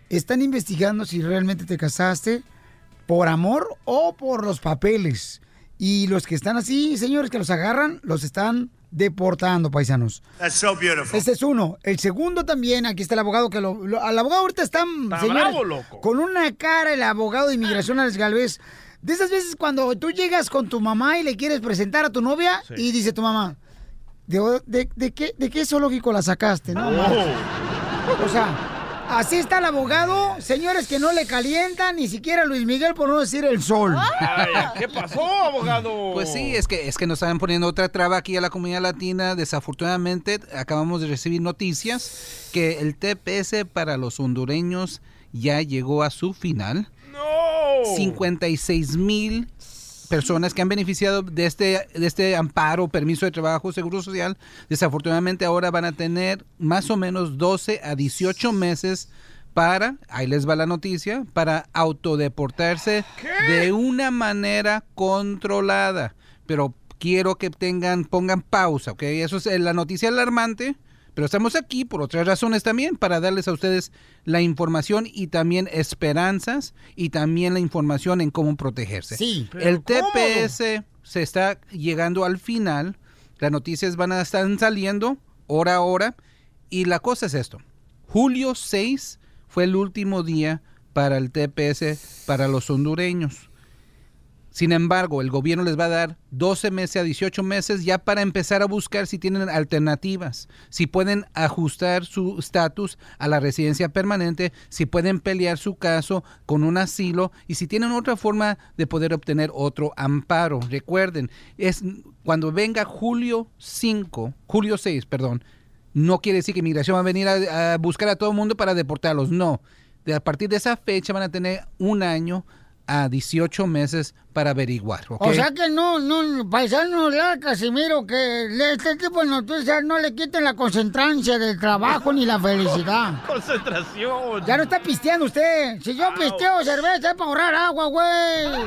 Están investigando si realmente te casaste por amor o por los papeles. Y los que están así, señores, que los agarran, los están deportando, paisanos. That's so beautiful. Este es uno. El segundo también, aquí está el abogado que lo, lo- al abogado ahorita están, Está señores, bravo, loco. con una cara el abogado de inmigración Alex Galvez. De esas veces cuando tú llegas con tu mamá y le quieres presentar a tu novia Sí. y dice tu mamá, ¿de, de- de qué, ¿de qué zoológico la sacaste? No, O sea, así está el abogado, señores que no le calientan ni siquiera Luis Miguel por no decir el sol. Ay, ¿Qué pasó, abogado? Pues sí, es que, es que nos están poniendo otra traba aquí a la comunidad latina. Desafortunadamente, acabamos de recibir noticias que el TPS para los hondureños ya llegó a su final. ¡No! 56 mil personas que han beneficiado de este, de este amparo, permiso de trabajo, seguro social, desafortunadamente ahora van a tener más o menos 12 a 18 meses para, ahí les va la noticia, para autodeportarse de una manera controlada. Pero quiero que tengan, pongan pausa, ¿ok? Eso es eh, la noticia alarmante. Pero estamos aquí por otras razones también, para darles a ustedes la información y también esperanzas y también la información en cómo protegerse. Sí, El. TPS se está llegando al final, las noticias van a estar saliendo hora a hora y la cosa es esto. Julio 6 fue el último día para el TPS para los hondureños. Sin embargo, el gobierno les va a dar 12 meses a 18 meses ya para empezar a buscar si tienen alternativas, si pueden ajustar su estatus a la residencia permanente, si pueden pelear su caso con un asilo y si tienen otra forma de poder obtener otro amparo. Recuerden, es cuando venga julio 5, julio 6, perdón, no quiere decir que inmigración va a venir a, a buscar a todo el mundo para deportarlos, no. De, a partir de esa fecha van a tener un año a 18 meses para averiguar. O sea que no, no, paisano, la Casimiro, que este tipo de noticias no le quiten la concentrancia del trabajo ni la felicidad. *laughs* Concentración. Ya no está pisteando usted. Si yo pisteo cerveza es para ahorrar agua, güey.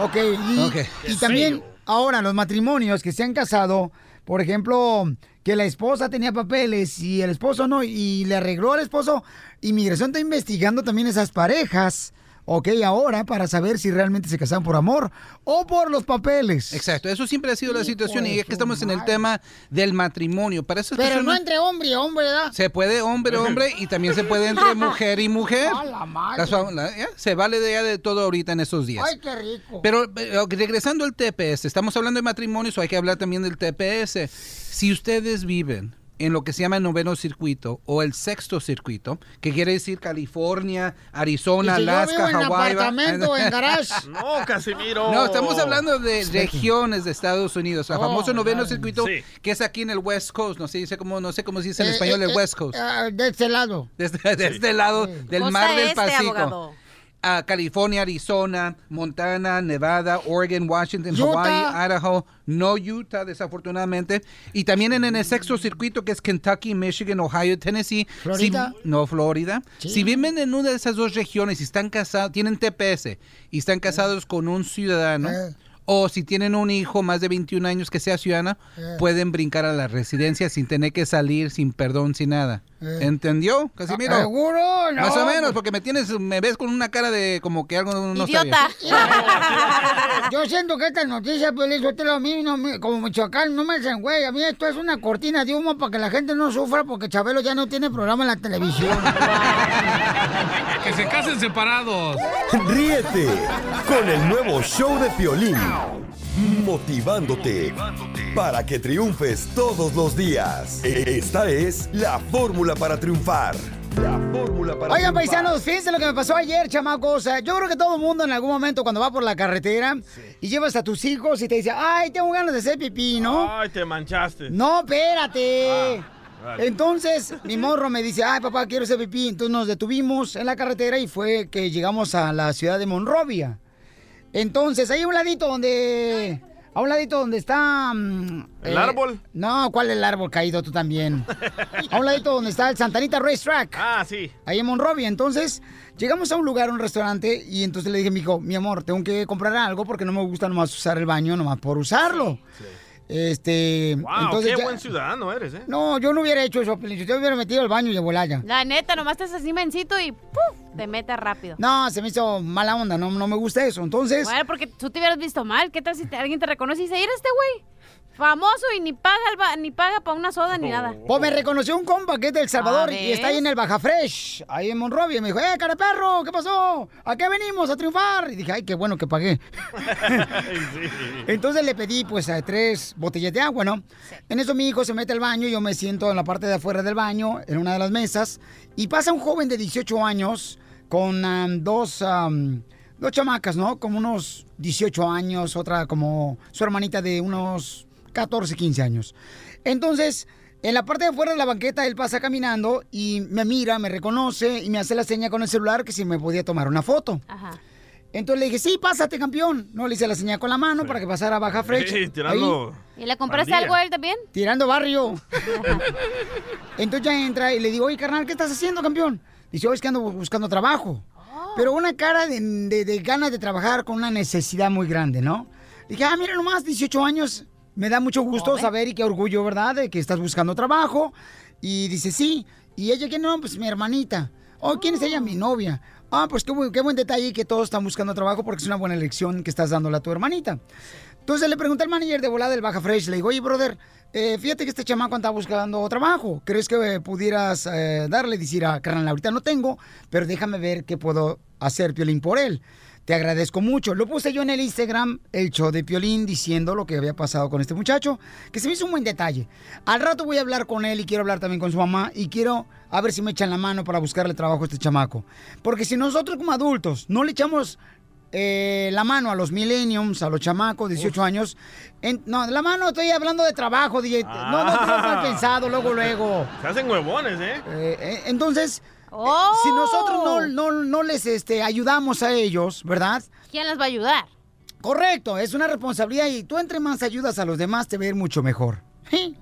Ok, y, Ok. y también ahora los matrimonios que se han casado, por ejemplo, que la esposa tenía papeles y el esposo no, y le arregló al esposo, inmigración está investigando también esas parejas. Ok, ahora para saber si realmente se casaron por amor o por los papeles. Exacto, eso siempre ha sido la situación y es que estamos en el tema del matrimonio. Para esas Pero no entre hombre y hombre, ¿verdad? Se puede hombre, hombre y también se puede entre *laughs* mujer y mujer. A la madre. La- ya, se vale de, ya de todo ahorita en esos días. Ay, qué rico. Pero eh, regresando al TPS, estamos hablando de matrimonios, o hay que hablar también del TPS. Si ustedes viven en lo que se llama el noveno circuito o el sexto circuito, que quiere decir California, Arizona, Y si yo Alaska, vivo en apartamento, en garage. *laughs* No, Casimiro. No, estamos hablando de regiones de Estados Unidos. El Oh, famoso noveno circuito Sí. que es aquí en el West Coast. No sé, dice cómo, no sé cómo se dice en Eh, español eh, el eh, West Coast. ah, de este lado. Desde, de este lado del Costa mar del este, Pacífico. abogado. A California, Arizona, Montana, Nevada, Oregon, Washington, Utah. Hawaii, Idaho, no Utah, desafortunadamente. Y también en, el sexto circuito que es Kentucky, Michigan, Ohio, Tennessee. ¿Florida? Si- no, Florida. Sí. Si viven en una de esas dos regiones y están casados, tienen TPS y están casados con un ciudadano. Eh. O si tienen un hijo más de 21 años que sea ciudadano, Eh. pueden brincar a la residencia sin tener que salir, sin perdón, sin nada. Eh. ¿Entendió, Casimiro? ¿Seguro? No. Más o menos, porque me tienes, me ves con una cara de como que algo no está bien. *laughs* Yo siento que estas noticias, pues, yo a mí, no me- como Michoacán, no me hacen güey. A mí esto es una cortina de humo para que la gente no sufra porque Chabelo ya no tiene programa en la televisión. *laughs* Que se casen separados. Ríete con el nuevo show de Piolín. Motivándote para que triunfes todos los días. Esta es la fórmula para triunfar. La fórmula para Oigan, triunfar. paisanos, fíjense lo que me pasó ayer, chamacos. O sea, yo creo que todo el mundo en algún momento cuando va por la carretera y llevas a tus hijos y te dice, ay, tengo ganas de hacer pipí, ¿no? Ay, te manchaste. No, espérate. vale. Entonces, mi morro me dice, ay, papá, quiero hacer pipí. Entonces nos detuvimos en la carretera y fue que llegamos a la ciudad de Monrovia. Entonces, ahí a un ladito donde... A un ladito donde está... mm, ¿El árbol? No, ¿cuál es el árbol caído tú también? a un ladito donde está el Santanita Racetrack. Ah, sí. Ahí en Monrovia. Entonces, llegamos a un lugar, un restaurante, y entonces le dije a mi hijo, mi amor, tengo que comprar algo porque no me gusta nomás usar el baño, nomás por usarlo. Este. Wow, entonces qué ya- buen ciudadano eres, ¿eh? No, yo no hubiera hecho eso, Pelín. Yo hubiera metido el baño y de volaya. La neta, nomás te haces así mencito y ¡puf! Te metes rápido. No, se me hizo mala onda, no, no me gusta eso. Entonces, Bueno, porque tú te hubieras visto mal. ¿Qué tal si te- alguien te reconoce y dice, mira este güey? Famoso y ni paga el ba- ni paga para una soda ni nada. pues me reconoció un compa que es de El Salvador Ah, y está ahí en el Baja Fresh, ahí en Monrovia. Y me dijo, eh, cara perro, ¿qué pasó? ¿A qué venimos? A triunfar. Y dije, ay, qué bueno que pagué. *laughs* Entonces le pedí pues a tres botellas de agua, ¿no? En eso mi hijo se mete al baño, yo me siento en la parte de afuera del baño, en una de las mesas, y pasa un joven de 18 años con am, dos, dos chamacas, ¿no? Como unos 18 años, otra como su hermanita de unos 14, 15 años. Entonces, en la parte de afuera de la banqueta, él pasa caminando y me mira, me reconoce y me hace la seña con el celular que si me podía tomar una foto. Ajá. Entonces le dije, sí, pásate, campeón. No, le hice la señal con la mano para que pasara a Baja Fresh. Sí, *laughs* tirando ¿Y le compraste algo a él también? Tirando barrio. Entonces ya entra y le digo, oye, carnal, ¿qué estás haciendo, campeón? Dice, oye, es que ando buscando trabajo. Pero una cara de, de- de ganas de trabajar con una necesidad muy grande, ¿no? Dije, ah, mira nomás, 18 años. Me da mucho gusto saber y qué orgullo, ¿verdad? De que estás buscando trabajo. Y dice, sí. ¿Y ella quién no? Pues mi hermanita. Oh, ¿quién es ella? Mi novia. Ah, pues qué qué buen detalle que todos están buscando trabajo porque es una buena elección que estás dándole a tu hermanita. Entonces le pregunté al manager de volada del Baja Fresh, le digo, oye, brother, eh, fíjate que este chamaco anda buscando trabajo. ¿Crees que eh, pudieras eh, darle? Decir, a carnal, ahorita no tengo, pero déjame ver qué puedo hacer, Piolín, por él. Te agradezco mucho. Lo puse yo en el Instagram, el show de Piolín, diciendo lo que había pasado con este muchacho, que se me hizo un buen detalle. Al rato voy a hablar con él y quiero hablar también con su mamá y quiero a ver si me echan la mano para buscarle trabajo a este chamaco. Porque si nosotros como adultos no le echamos eh, la mano a los millenniums, a los chamacos, 18 años. en- no, la mano estoy hablando de trabajo, DJ. No, no, no, mal pensado, luego, luego. Se hacen huevones, ¿eh? Eh, eh, entonces, eh, si nosotros no, no, no les este, ayudamos a ellos, ¿verdad? ¿Quién les va a ayudar? Correcto, es una responsabilidad y tú entre más ayudas a los demás te va a ir mucho mejor. ¿Sí?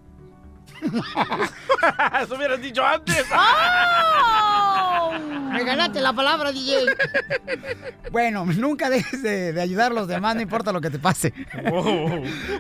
*laughs* Eso hubieras dicho antes. ¡Oh! Me ganaste la palabra, DJ. Bueno, nunca dejes de, de ayudar a los demás, no importa lo que te pase.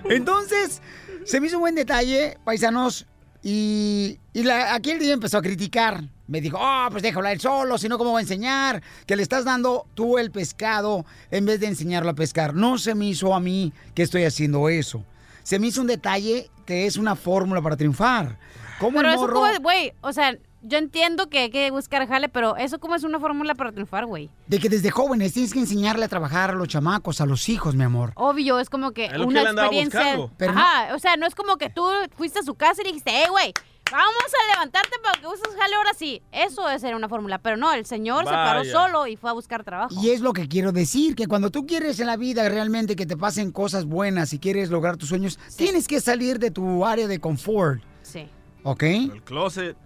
Entonces, se me hizo un buen detalle, paisanos, y, y la- aquí el día empezó a criticar. Me dijo, oh, pues déjalo a él solo, si no, ¿cómo va a enseñar? Que le estás dando tú el pescado en vez de enseñarlo a pescar. No se me hizo a mí que estoy haciendo eso. Se me hizo un detalle que es una fórmula para triunfar. ¿Cómo Pero el eso morro- como, es- güey, o sea, yo entiendo que hay que buscar jale, pero eso como es una fórmula para triunfar, güey. De que desde jóvenes tienes que enseñarle a trabajar a los chamacos, a los hijos, mi amor. Obvio, es como que Es lo una experiencia. Pero Ajá, o sea, no es como que tú fuiste a su casa y dijiste, hey, güey, vamos a levantarte para que uses jale ahora sí. Eso debe ser una fórmula, pero no, el señor se paró solo y fue a buscar trabajo. Y es lo que quiero decir, que cuando tú quieres en la vida realmente que te pasen cosas buenas y quieres lograr tus sueños, tienes que salir de tu área de confort, Sí. ¿Ok? El closet.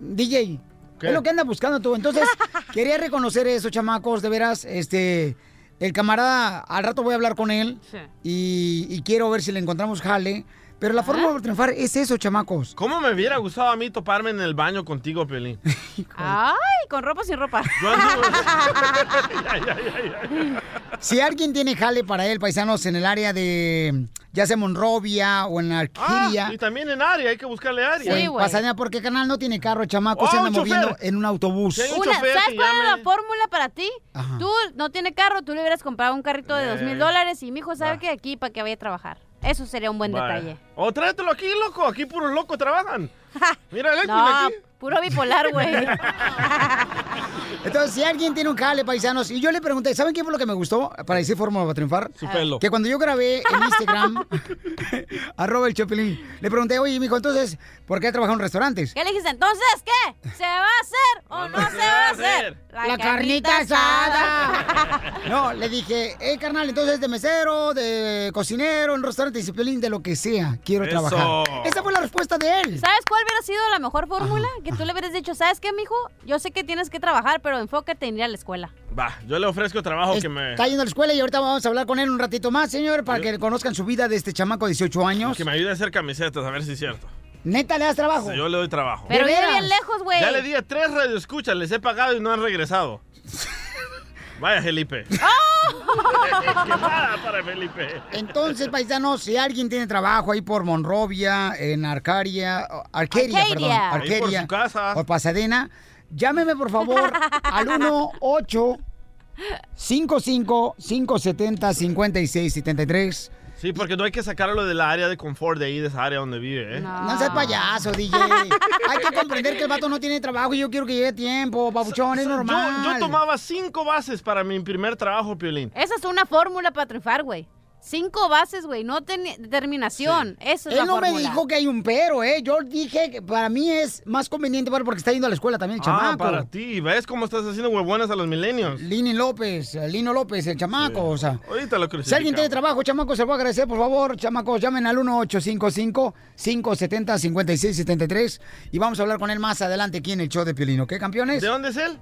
DJ, Es lo que anda buscando tú. Entonces, *laughs* quería reconocer eso, chamacos, de veras, este... El camarada, al rato voy a hablar con él Sí. y, y quiero ver si le encontramos jale. Pero la forma de triunfar es eso, chamacos. ¿Cómo me hubiera gustado a mí toparme en el baño contigo, Pelín? *laughs* Ay, con ropa o sin ropa. *laughs* *laughs* Si alguien tiene jale para él, paisanos, en el área de ya sea Monrovia o en Arquiria. Ah, y también en área, hay que buscarle área. o en Pasadena, porque canal no tiene carro, chamaco, se Oh, anda un chofer. moviendo en un autobús. Una, ¿Sabes cuál es la fórmula para ti? Tú no tienes carro, tú le hubieras comprado un carrito de dos mil dólares y mi hijo sabe que aquí para que vaya a trabajar. Eso sería un buen detalle. O tráetelo aquí, loco. Aquí puros locos trabajan. Mira el Edwin No, aquí. puro bipolar, güey. *laughs* Entonces, si alguien tiene un jale, paisanos, y yo le pregunté, ¿saben qué fue lo que me gustó para decir fórmula para triunfar? Su pelo. Que cuando yo grabé en Instagram, *laughs* arroba el Chopelín, le pregunté, oye, mijo, entonces, ¿por qué trabajar en restaurantes? ¿Qué le dijiste? Entonces, ¿qué? ¿Se va a hacer o no, se va a hacer? La, carnita asada. no, le dije, hey, carnal, entonces de mesero, de cocinero, en restaurante, dice Piolín, de lo que sea, quiero Eso. trabajar. Esa fue la respuesta de él. ¿Sabes cuál hubiera sido la mejor fórmula? Que tú le hubieras dicho, ¿sabes qué, mijo? Yo sé que tienes que trabajar, pero enfócate en ir a la escuela. Va, yo le ofrezco trabajo que me... Está yendo a la escuela y ahorita vamos a hablar con él un ratito más, señor, para que conozcan su vida de este chamaco de 18 años. Que me ayude a hacer camisetas, a ver si es cierto. Neta, le das trabajo. Sí, yo le doy trabajo. Pero vive bien lejos, güey. Ya le di a tres radioescuchas, les he pagado y no han regresado. *laughs* Vaya, Felipe. ¡Oh! Qué mala para Felipe. Entonces, paisanos, si alguien tiene trabajo ahí por Monrovia, en Arcaria, Arcadia, Arcadia. perdón, Ahí por Arcadia, su casa. o Pasadena, llámeme por favor al 1 8 55 570 5673 Sí, porque no hay que sacarlo de la área de confort de ahí, de esa área donde vive, ¿eh? No seas payaso, DJ. *laughs* Hay que comprender que el vato no tiene trabajo y yo quiero que llegue tiempo, babuchón, es Yo, normal. yo tomaba cinco bases para mi primer trabajo, Piolín. Esa es una fórmula para triunfar, güey. Cinco bases, güey, no ten- determinación. Eso es Él la no me dijo que hay un pero, ¿eh? Yo dije que para mí es más conveniente bueno, porque está yendo a la escuela también el Ah, chamaco. para ti. ¿Ves cómo estás haciendo huevonas a los milenios? Lini López, eh, Lino López, el chamaco, o sea. Ahorita lo Si alguien tiene trabajo, chamaco, se lo voy a agradecer, por favor. Chamacos, llamen al 1855-570-5673 y vamos a hablar con él más adelante aquí en el show de Piolino. ¿Qué, campeones? ¿De dónde es él?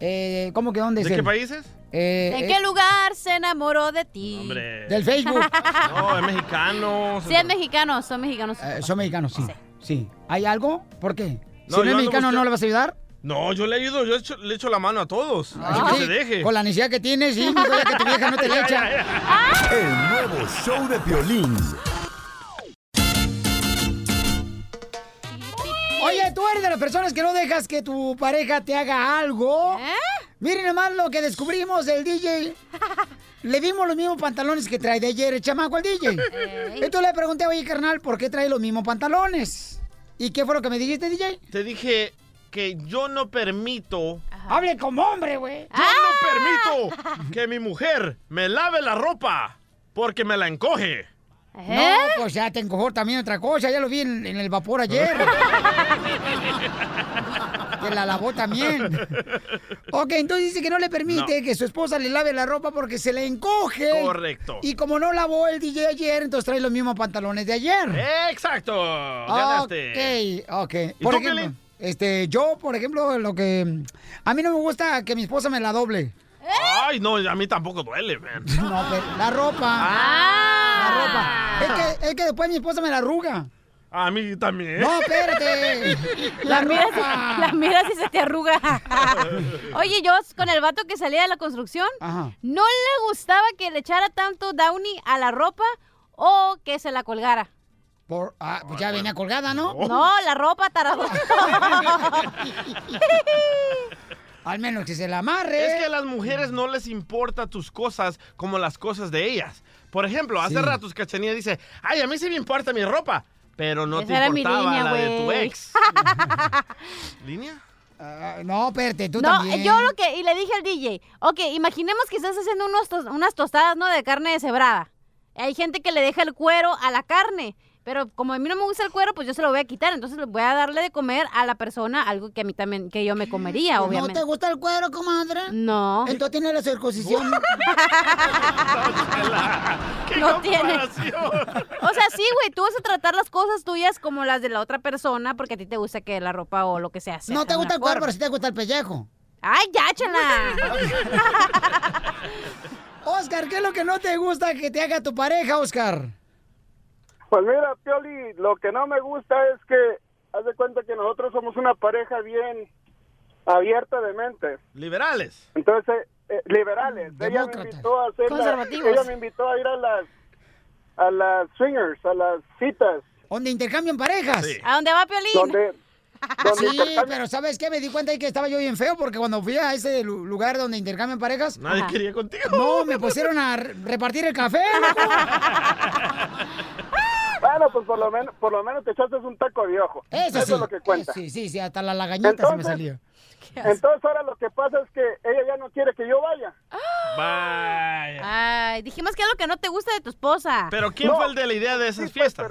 Eh, ¿Cómo que dónde es ¿De qué países? Eh, ¿En eh, qué lugar se enamoró de ti? Hombre. Del Facebook. *laughs* No, es mexicano. Sí, es mexicano, son mexicanos. eh, son mexicanos, sí. Sí. ¿Hay algo? ¿Por qué? No, si no es mexicano, ¿no le vas a ayudar? No, yo le ayudo, yo he hecho- le echo la mano a todos. Así que Sí, se deje. Con la necesidad que tienes, sí, ya que tu vieja no te *laughs* le echa. El nuevo show de Piolín. Eres de las personas que no dejas que tu pareja te haga algo. ¿Eh? Miren nomás lo que descubrimos del DJ. *laughs* Le dimos los mismos pantalones que trae de ayer el chamaco al DJ. Entonces le pregunté, oye, carnal, ¿por qué trae los mismos pantalones? ¿Y qué fue lo que me dijiste, DJ? Te dije que yo no permito. Hable como hombre, güey. Yo no permito que mi mujer me lave la ropa porque me la encoge. No, pues ya te encojó también otra cosa. Ya lo vi en, en el vapor ayer. *laughs* que la lavó también. Ok, entonces dice que no le permite que su esposa le lave la ropa porque se le encoge. Correcto. Y como no lavó el DJ ayer, entonces trae los mismos pantalones de ayer. Exacto. Ganaste. Ok, ok. ¿Y Por tú, ejemplo, este, yo, por ejemplo, lo que... A mí no me gusta que mi esposa me la doble. Ay, no, a mí tampoco duele, man. *laughs* No, pero la ropa. Ah. La ropa. Es que, es que después mi esposa me la arruga. A mí también. No, espérate. *laughs* La, La miras, la miras y se te arruga. *laughs* Oye, yo con el vato que salía de la construcción, Ajá. no le gustaba que le echara tanto Downy a la ropa o que se la colgara. Por, ah, pues ya venía colgada, ¿no? No, la ropa, tarado. Al menos que se la amarre. Es que a las mujeres no les importa tus cosas como las cosas de ellas. Por ejemplo, hace Sí. rato Cachanilla dice, ay, a mí sí me importa mi ropa, pero no Esa te era mi importaba línea, la de tu ex. *laughs* ¿Línea? Ah, no, espérate, tú no, también. yo lo que, y le dije al DJ, ok, imaginemos que estás haciendo unos tos- unas tostadas, ¿no? De carne deshebrada. Hay gente que le deja el cuero a la carne. Pero como a mí no me gusta el cuero, pues yo se lo voy a quitar. Entonces voy a darle de comer a la persona algo que a mí también, que yo me comería, ¿No obviamente. te gusta el cuero, comadre? No. Entonces tiene la circuncisión. *laughs* no tiene. O sea, sí, güey, tú vas a tratar las cosas tuyas como las de la otra persona porque a ti te gusta que la ropa o lo que sea. sea No te gusta el cuero, pero sí te gusta el pellejo. ¡Ay, ya, chala! *laughs* Oscar, ¿qué es lo que no te gusta que te haga tu pareja, Oscar? Pues mira, Pioli, lo que no me gusta es que haz de cuenta que nosotros somos una pareja bien abierta de mente. Liberales. Entonces, eh, liberales. Ella me invitó a hacer la- Conservativos. ella me invitó a ir a las a las swingers, a las citas. ¿Donde intercambian parejas? ¿A dónde va Piolín? Donde donde Sí, pero ¿sabes qué? Me di cuenta ahí que estaba yo bien feo porque cuando fui a ese lu- lugar donde intercambian parejas... Nadie quería contigo. No, me pusieron a re- repartir el café. *laughs* Bueno, pues por lo menos por lo menos te echaste un taco de ojo. Eso, sí. es lo que cuenta. Sí, sí, sí, hasta la lagañita se me Entonces- salía. Entonces ahora lo que pasa es que ella ya no quiere que yo vaya. Vaya. Ay, dijimos que es lo que no te gusta de tu esposa. Pero ¿quién fue el de la idea de esas fiestas?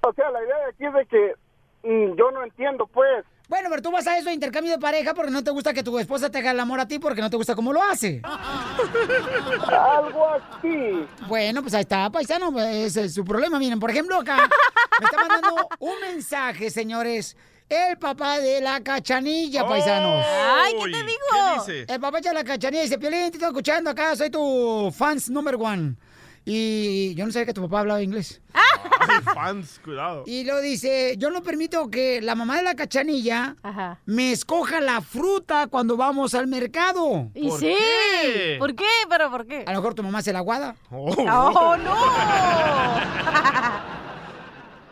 O sea, la idea de aquí es de que mm, yo no entiendo, pues. Bueno, pero tú vas a eso de intercambio de pareja porque no te gusta que tu esposa te haga el amor a ti porque no te gusta cómo lo hace. Algo así. Bueno, pues ahí está, paisano, ese es su problema. Miren, por ejemplo, acá me está mandando un mensaje, señores. El papá de la cachanilla, paisanos. Ay, ¿qué te digo? ¿Qué dice? El papá de la cachanilla dice, Piolín, te estoy escuchando acá, soy tu fans number one. Y yo no sabía que tu papá hablaba inglés. Ay, fans, cuidado. Y lo dice, yo no permito que la mamá de la cachanilla me escoja la fruta cuando vamos al mercado. Y sí. ¿Por qué? ¿Pero por qué? A lo mejor tu mamá se la guada. ¡Oh, no! *laughs*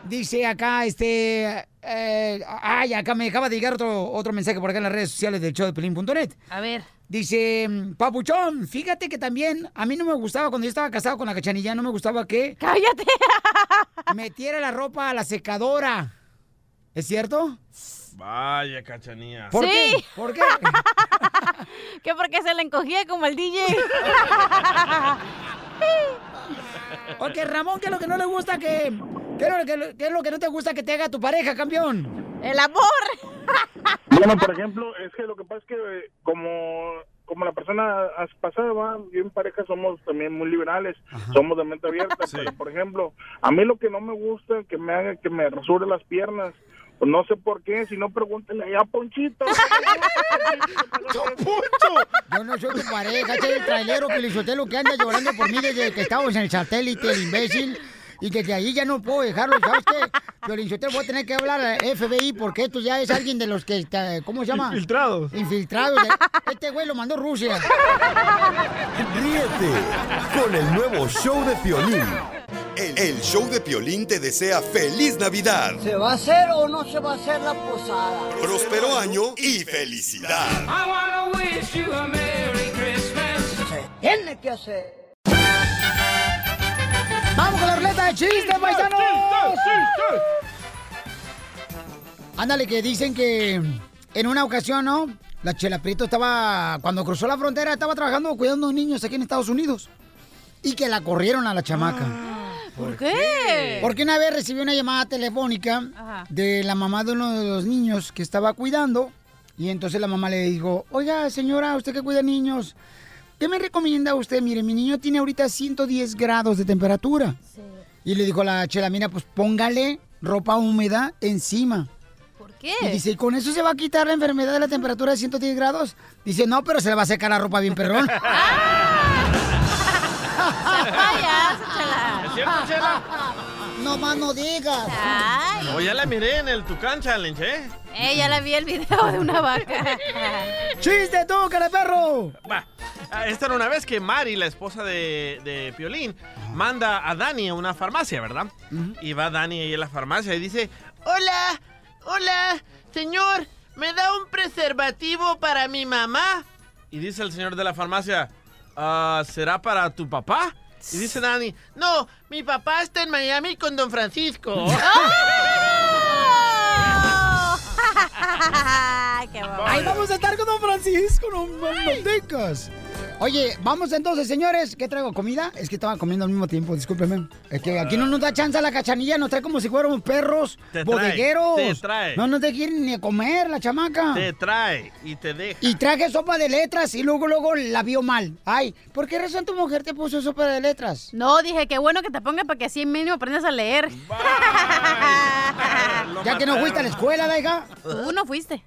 Dice acá, este... eh, ay, acá me acaba de llegar otro, otro mensaje por acá en las redes sociales del show de Pelín.net. A ver. Dice, Papuchón, fíjate que también a mí no me gustaba, cuando yo estaba casado con la cachanilla, no me gustaba que... *laughs* ¡Cállate! *laughs* metiera la ropa a la secadora. ¿Es cierto? Vaya, cachanía. ¿Por Sí. qué? ¿Por qué? ¿Qué *laughs* porque se le encogía como el DJ? Ok, Ramón, ¿qué es lo que no le gusta que... ¿Qué es lo que, qué es lo que no te gusta que te haga tu pareja, campeón? ¡El amor! *laughs* Bueno, por ejemplo, es que lo que pasa es que eh, como como la persona as- pasada va, yo en pareja somos también muy liberales, somos de mente abierta, *laughs* pero por ejemplo, a mí lo que no me gusta es que me haga que me rasure las piernas. Pues no sé por qué, si no pregúntenle allá a Ponchito. *laughs* Yo no soy tu pareja, este es el trailero que lo que anda llorando por mí desde que estábamos en el satélite, el imbécil. Y desde ahí ya no puedo dejarlo, ¿sabes qué? Piolinsotelo, voy a tener que hablar al FBI porque esto ya es alguien de los que, está- ¿cómo se llama? Infiltrados. Infiltrados. de- Este güey lo mandó Rusia. Ríete con el nuevo show de Piolín. El, el show de Piolín te desea feliz Navidad, ¿Se va a hacer o no se va a hacer la posada? próspero año y felicidad. Se tiene que hacer. ¡Vamos con la ruleta de chistes, paisanos! Ándale, que dicen que en una ocasión, ¿no? La Chela Prieto estaba, cuando cruzó la frontera, estaba trabajando cuidando niños aquí en Estados Unidos. Y que la corrieron a la chamaca. ¿Por qué? Porque una vez recibió una llamada telefónica Ajá. de la mamá de uno de los niños que estaba cuidando. Y entonces la mamá le dijo, oiga, señora, usted que cuida niños, ¿qué me recomienda usted? Mire, mi niño tiene ahorita 110 grados de temperatura. Y le dijo la chela, mira, pues póngale ropa húmeda encima. ¿Por qué? Y dice, ¿y con eso se va a quitar la enfermedad de la temperatura de 110 grados? Dice, no, pero se le va a secar la ropa bien perrón. *laughs* *laughs* *laughs* chela. ¿Es cierto, Chela? No más no digas. Ay. O ya la miré en el Tucán Challenge, ¿eh? Eh, ya la vi el video de una vaca. ¡Chiste tú, cara perro! Va. Ah, Esta era una vez que Mari, la esposa de, de Piolín, manda a Dani a una farmacia, ¿verdad? Y va Dani ahí a la farmacia y dice, hola, hola, señor, ¿me da un preservativo para mi mamá? Y dice el señor de la farmacia, "Ah, ¿será para tu papá? Y dice Dani, no, mi papá está en Miami con don Francisco. *laughs* *laughs* ¡Qué Ahí vamos a estar con Don Francisco, no maldecas. Oye, vamos entonces, señores. ¿Qué traigo? ¿Comida? Es que estaba comiendo al mismo tiempo, discúlpeme. Es que aquí no nos da chance a la cachanilla, nos trae como si fuéramos perros Te trae, bodegueros. te trae. No nos quieren ni comer la chamaca. Te trae y te deja. Y traje sopa de letras y luego, luego la vio mal. Ay, ¿por qué razón tu mujer te puso sopa de letras? No, dije, qué bueno que te ponga para que así mínimo aprendas a leer. *laughs* Ya que no fuiste a la escuela, Daiga. Tú no fuiste.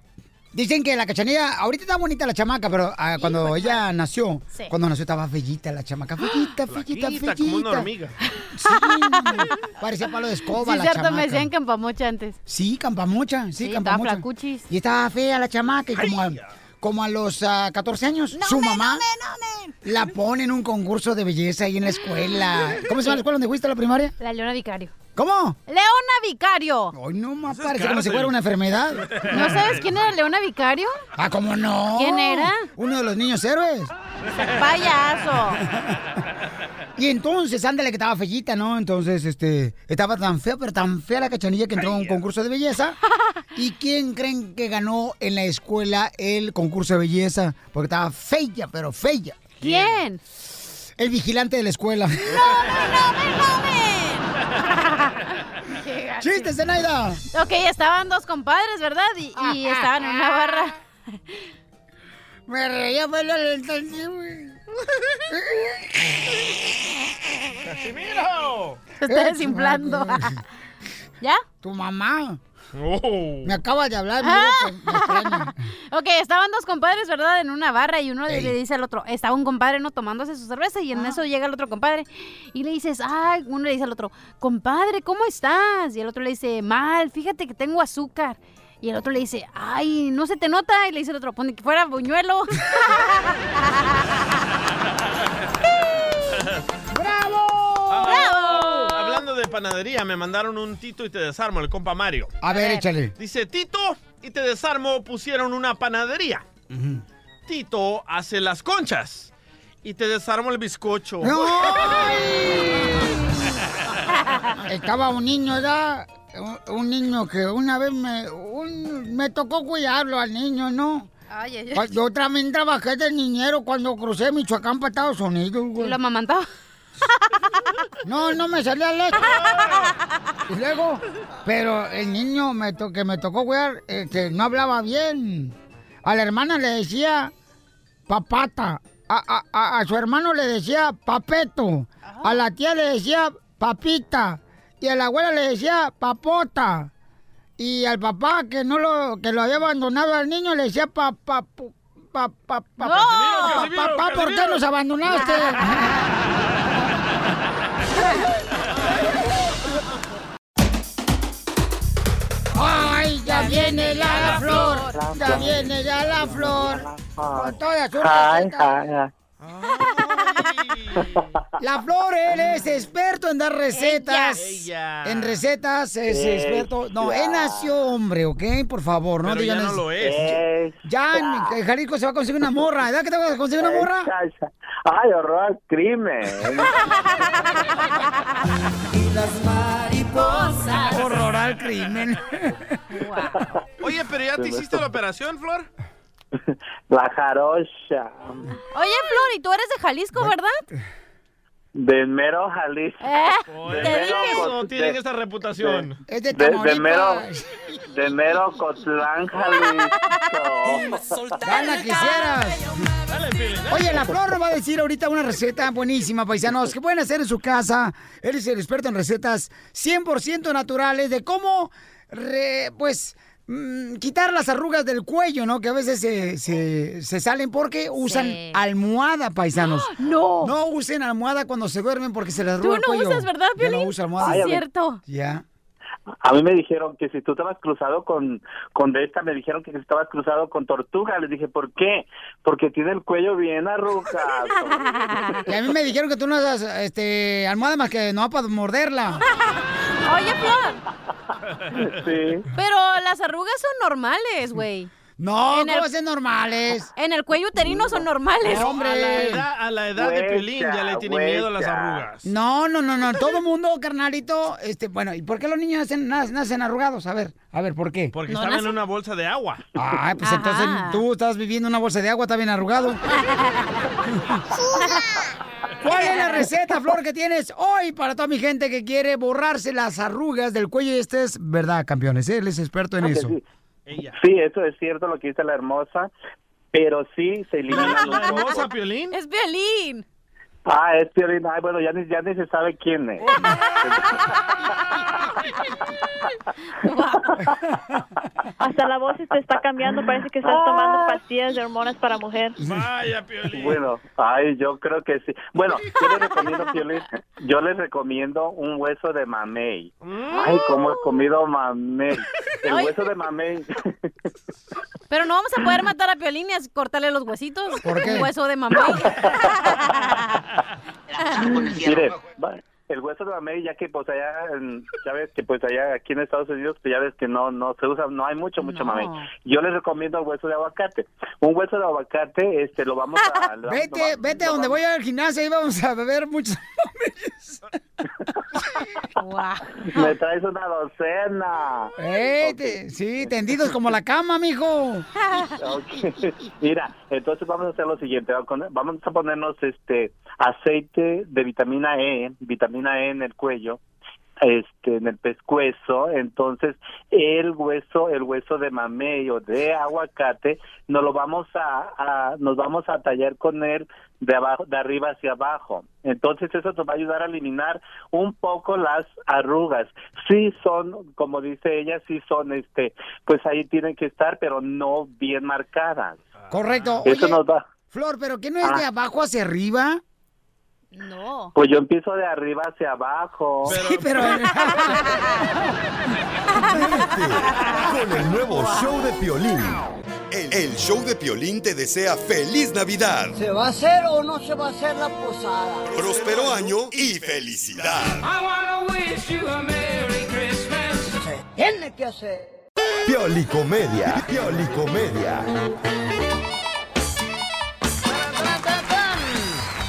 Dicen que la cachanilla, ahorita está bonita la chamaca, pero ah, cuando ella nació, Sí. cuando nació estaba bellita la chamaca, fellita, fellita, Flaquita, fellita. como una hormiga. Sí, parecía palo de escoba Sí, la cierto, me chamaca. decían campamocha antes. Sí, campamucha, sí, Sí, estaba flacuchis. Y estaba fea la chamaca y como como a los ah, 14 años, su mamá la pone en un concurso de belleza ahí en la escuela. *laughs* ¿Cómo se llama la escuela donde fuiste a la primaria? La Leona Vicario. ¿Cómo? ¡Leona Vicario! Ay, no más parece como si fuera una enfermedad. ¿No sabes quién era Leona Vicario? Ah, ¿cómo no? ¿Quién era? Uno de los niños héroes. Payaso. *laughs* Y entonces, ándale que estaba fellita, ¿no? Entonces, este, estaba tan fea, pero tan fea la cachanilla que entró a un concurso de belleza. *laughs* ¿Y quién creen que ganó en la escuela el concurso de belleza? Porque estaba fea, pero fea. ¿Quién? El vigilante de la escuela. *laughs* ¡Chistes, Zenaida! Ok, estaban dos compadres, ¿verdad? Y, y estaban en una barra. Me reía, pero no lo entendí, güey. ¡Casimiro! Se está desinflando. ¿Ya? Tu mamá. Oh. Me acaba de hablar, Ah. me. *laughs* Ok, estaban dos compadres, ¿verdad? En una barra y uno le- Ey. le dice al otro, estaba un compadre, ¿no? Tomándose su cerveza y en eso llega el otro compadre y le dices, ay, uno le dice al otro, compadre, ¿cómo estás? Y el otro le dice, mal, fíjate que tengo azúcar. Y el otro le dice, ay, no se te nota. Y le dice el otro, pone que fuera buñuelo. *laughs* de panadería, me mandaron un Tito y te desarmo, el compa Mario. A ver, échale. Dice, Tito y te desarmo pusieron una panadería. Tito hace las conchas y te desarmo el bizcocho. *laughs* Estaba un niño, ¿verdad? Un- Un niño que una vez me, un- me tocó cuidarlo al niño, ¿no? Ay, ay, ay. Yo también trabajé de niñero cuando crucé Michoacán para Estados Unidos, güey. ¿Y lo amamantaba? *laughs* No, no me salía leche. Y luego, pero el niño me to- que me tocó cuidar, este, no hablaba bien. A la hermana le decía papata. A, a- a- a su hermano le decía papeto. A la tía le decía papita. Y a la abuela le decía papota. Y al papá que no lo, que lo había abandonado al niño le decía papá. Pa, pa, pa, ¡No! Casimiro, papá, ¿por qué nos abandonaste? *laughs* ¡Ay, ya viene la flor! ¡Ya viene ya la flor! Con Ay, recetas. ay, ay. La Flor, él es experto en dar recetas. Ella. En recetas es Ella. experto. No, él nació hombre, ¿ok? Por favor, no Pero ya digan no eso. lo es. Ya en Jalisco se va a conseguir una morra. ¿Verdad que te vas a conseguir una morra? Ay, horror al crimen. *laughs* Y las mariposas. Horror al crimen. *laughs* Oye, pero ya te hiciste la operación, Flor. *laughs* La jarocha. Oye, Flor, ¿y tú eres de Jalisco, verdad? De mero Jalisco. Eh, Por te eso dije. no tienen esa reputación. Es de De, de mero, de mero Cotlán, Jalisco. Gana quisieras. Dale, Piolín, dale. Oye, la Flor nos va a decir ahorita una receta buenísima, paisanos, que pueden hacer en su casa. Él es el experto en recetas 100% naturales de cómo, re- pues, mm, quitar las arrugas del cuello, ¿no? Que a veces se, se- se salen porque usan Sí. almohada, paisanos. *gasps* No. No usen almohada cuando se duermen porque se les Tú arruga el no cuello. usas, ¿verdad, Ya no Piolín? usa almohada. Ay, es cierto. Ya. A mí me dijeron que si tú estabas cruzado con, con de esta, me dijeron que si estabas cruzado con tortuga. Les dije, ¿por qué? Porque tiene el cuello bien arrugado. *laughs* Y a mí me dijeron que tú no usas este, almohada más que no para morderla. Oye, Flor, Sí. pero las arrugas son normales, güey. No, En ¿cómo el- ser normales? En el cuello uterino son normales. No, hombre. A la edad, a la edad de Piolín ya le tiene miedo a las arrugas. No, no, no, no. Todo mundo, carnalito, este, bueno, ¿y por qué los niños nacen, nac- nacen arrugados? A ver, a ver, ¿por qué? Porque estaba en una bolsa de agua. Ah, pues entonces tú estás viviendo una bolsa de agua, está bien arrugado. ¿Cuál es la receta, Flor, que tienes hoy para toda mi gente que quiere borrarse las arrugas del cuello? Y este es verdad, campeones, ¿eh? él es experto en eso. sí. Sí, eso es cierto lo que dice la hermosa, pero sí se elimina *laughs* ¿La hermosa Piolín? Es violín. Ah, es Piolín. Ay, bueno, ya ni, ya ni se sabe quién es. *laughs* Hasta la voz se te está cambiando, parece que estás tomando pastillas de hormonas para mujer. Vaya, Piolín. Bueno, ay, yo creo que sí. Bueno, yo les recomiendo, Piolín, yo les recomiendo un hueso de mamey. Ay, cómo he comido mamey. El hueso de mamey. Pero no vamos a poder matar a Piolín y cortarle los huesitos. ¿Por qué? Un hueso de mamá. *laughs* Mire, el hueso de mamey, ya que pues allá, ya ves que pues allá aquí en Estados Unidos, pues ya ves que no no se usa, no hay mucho, mucho mamey. Yo les recomiendo el hueso de aguacate. Un hueso de aguacate, este, lo vamos a... *laughs* lo- Vete, vete a donde vamos- voy al gimnasio y vamos a beber muchos. *laughs* Me traes una docena. Eh, te- sí, tendidos como la cama, mijo. Ok. *laughs* Mira, entonces vamos a hacer lo siguiente. Vamos a ponernos este aceite de vitamina E, vitamina E en el cuello, este, en el pescuezo. Entonces, el hueso, el hueso de mamey o de aguacate, nos lo vamos a, a- nos vamos a tallar con él de abajo, de arriba hacia abajo. Entonces eso nos va a ayudar a eliminar un poco las arrugas. Sí son, como dice ella, sí son, este, pues ahí tienen que estar, pero no bien marcadas. Correcto. Eso Oye, nos va. Flor, ¿pero qué no es de Ah. abajo hacia arriba? No. Pues yo empiezo de arriba hacia abajo. Sí, pero... Con el nuevo show de Piolín. El, el show de Piolín te desea feliz Navidad, ¿Se va a hacer o no se va a hacer la posada? próspero año y felicidad. Se tiene que hacer. Piolicomedia, Piolicomedia.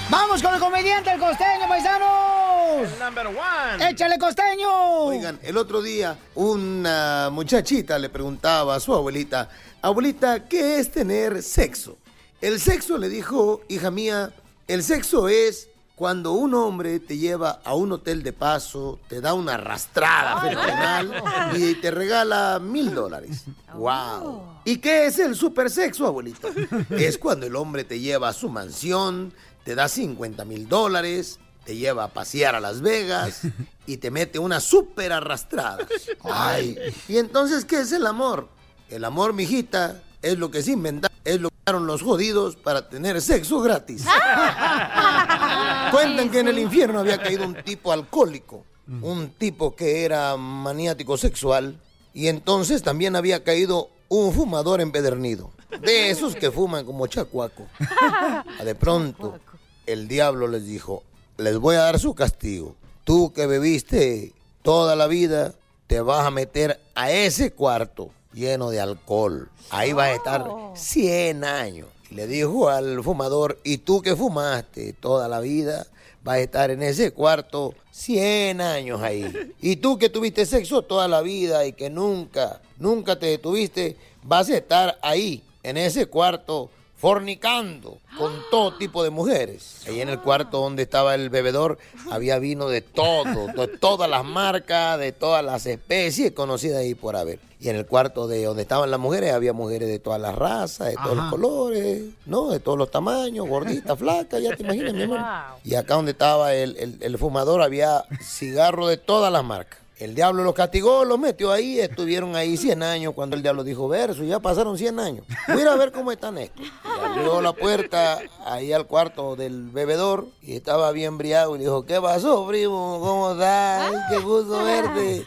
¡Vamos con el comediante, el costeño, paisanos! number one. ¡Échale, costeño! Oigan, el otro día una muchachita le preguntaba a su abuelita, abuelita, ¿qué es tener sexo? El sexo le dijo, hija mía, el sexo es cuando un hombre te lleva a un hotel de paso, te da una arrastrada fenomenal y te regala mil dólares. ¡Wow! ¿Y qué es el supersexo, abuelita? *laughs* Es cuando el hombre te lleva a su mansión, te da 50 mil dólares, te lleva a pasear a Las Vegas *laughs* y te mete una súper arrastrada. Ay, ¿y entonces qué es el amor? El amor, mijita, es lo que se inventaron, es lo que los jodidos para tener sexo gratis. *laughs* Cuentan que en el infierno había caído un tipo alcohólico, un tipo que era maniático sexual, y entonces también había caído un fumador empedernido, de esos que fuman como chacuaco. *laughs* De pronto, el diablo les dijo, les voy a dar su castigo. Tú que bebiste toda la vida, te vas a meter a ese cuarto lleno de alcohol. Ahí vas a estar 100 años. Y le dijo al fumador, y tú que fumaste toda la vida, vas a estar en ese cuarto 100 años ahí. Y tú que tuviste sexo toda la vida y que nunca, nunca te detuviste, vas a estar ahí, en ese cuarto, fornicando con todo *gasps* tipo de mujeres. Ahí en el cuarto donde estaba el bebedor había vino de todo, de todas las marcas, de todas las especies conocidas ahí por haber. Y en el cuarto de donde estaban las mujeres había mujeres de todas las razas, de todos los colores, ¿no? De todos los tamaños, *laughs* gorditas, flacas, ya te imaginas, mi amor. Y acá donde estaba el, el- el fumador había cigarro de todas las marcas. El diablo los castigó, los metió ahí, estuvieron ahí 100 años cuando el diablo dijo verso, ya pasaron 100 años. Voy a ver cómo están estos. Y abrió la puerta ahí al cuarto del bebedor y estaba bien briago y dijo, ¿qué pasó, primo? ¿Cómo estás? Ay, Qué gusto verte.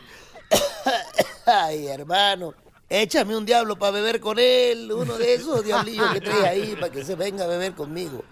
*coughs* Ay, hermano, échame un diablo para beber con él, uno de esos diablillos que traes ahí para que se venga a beber conmigo.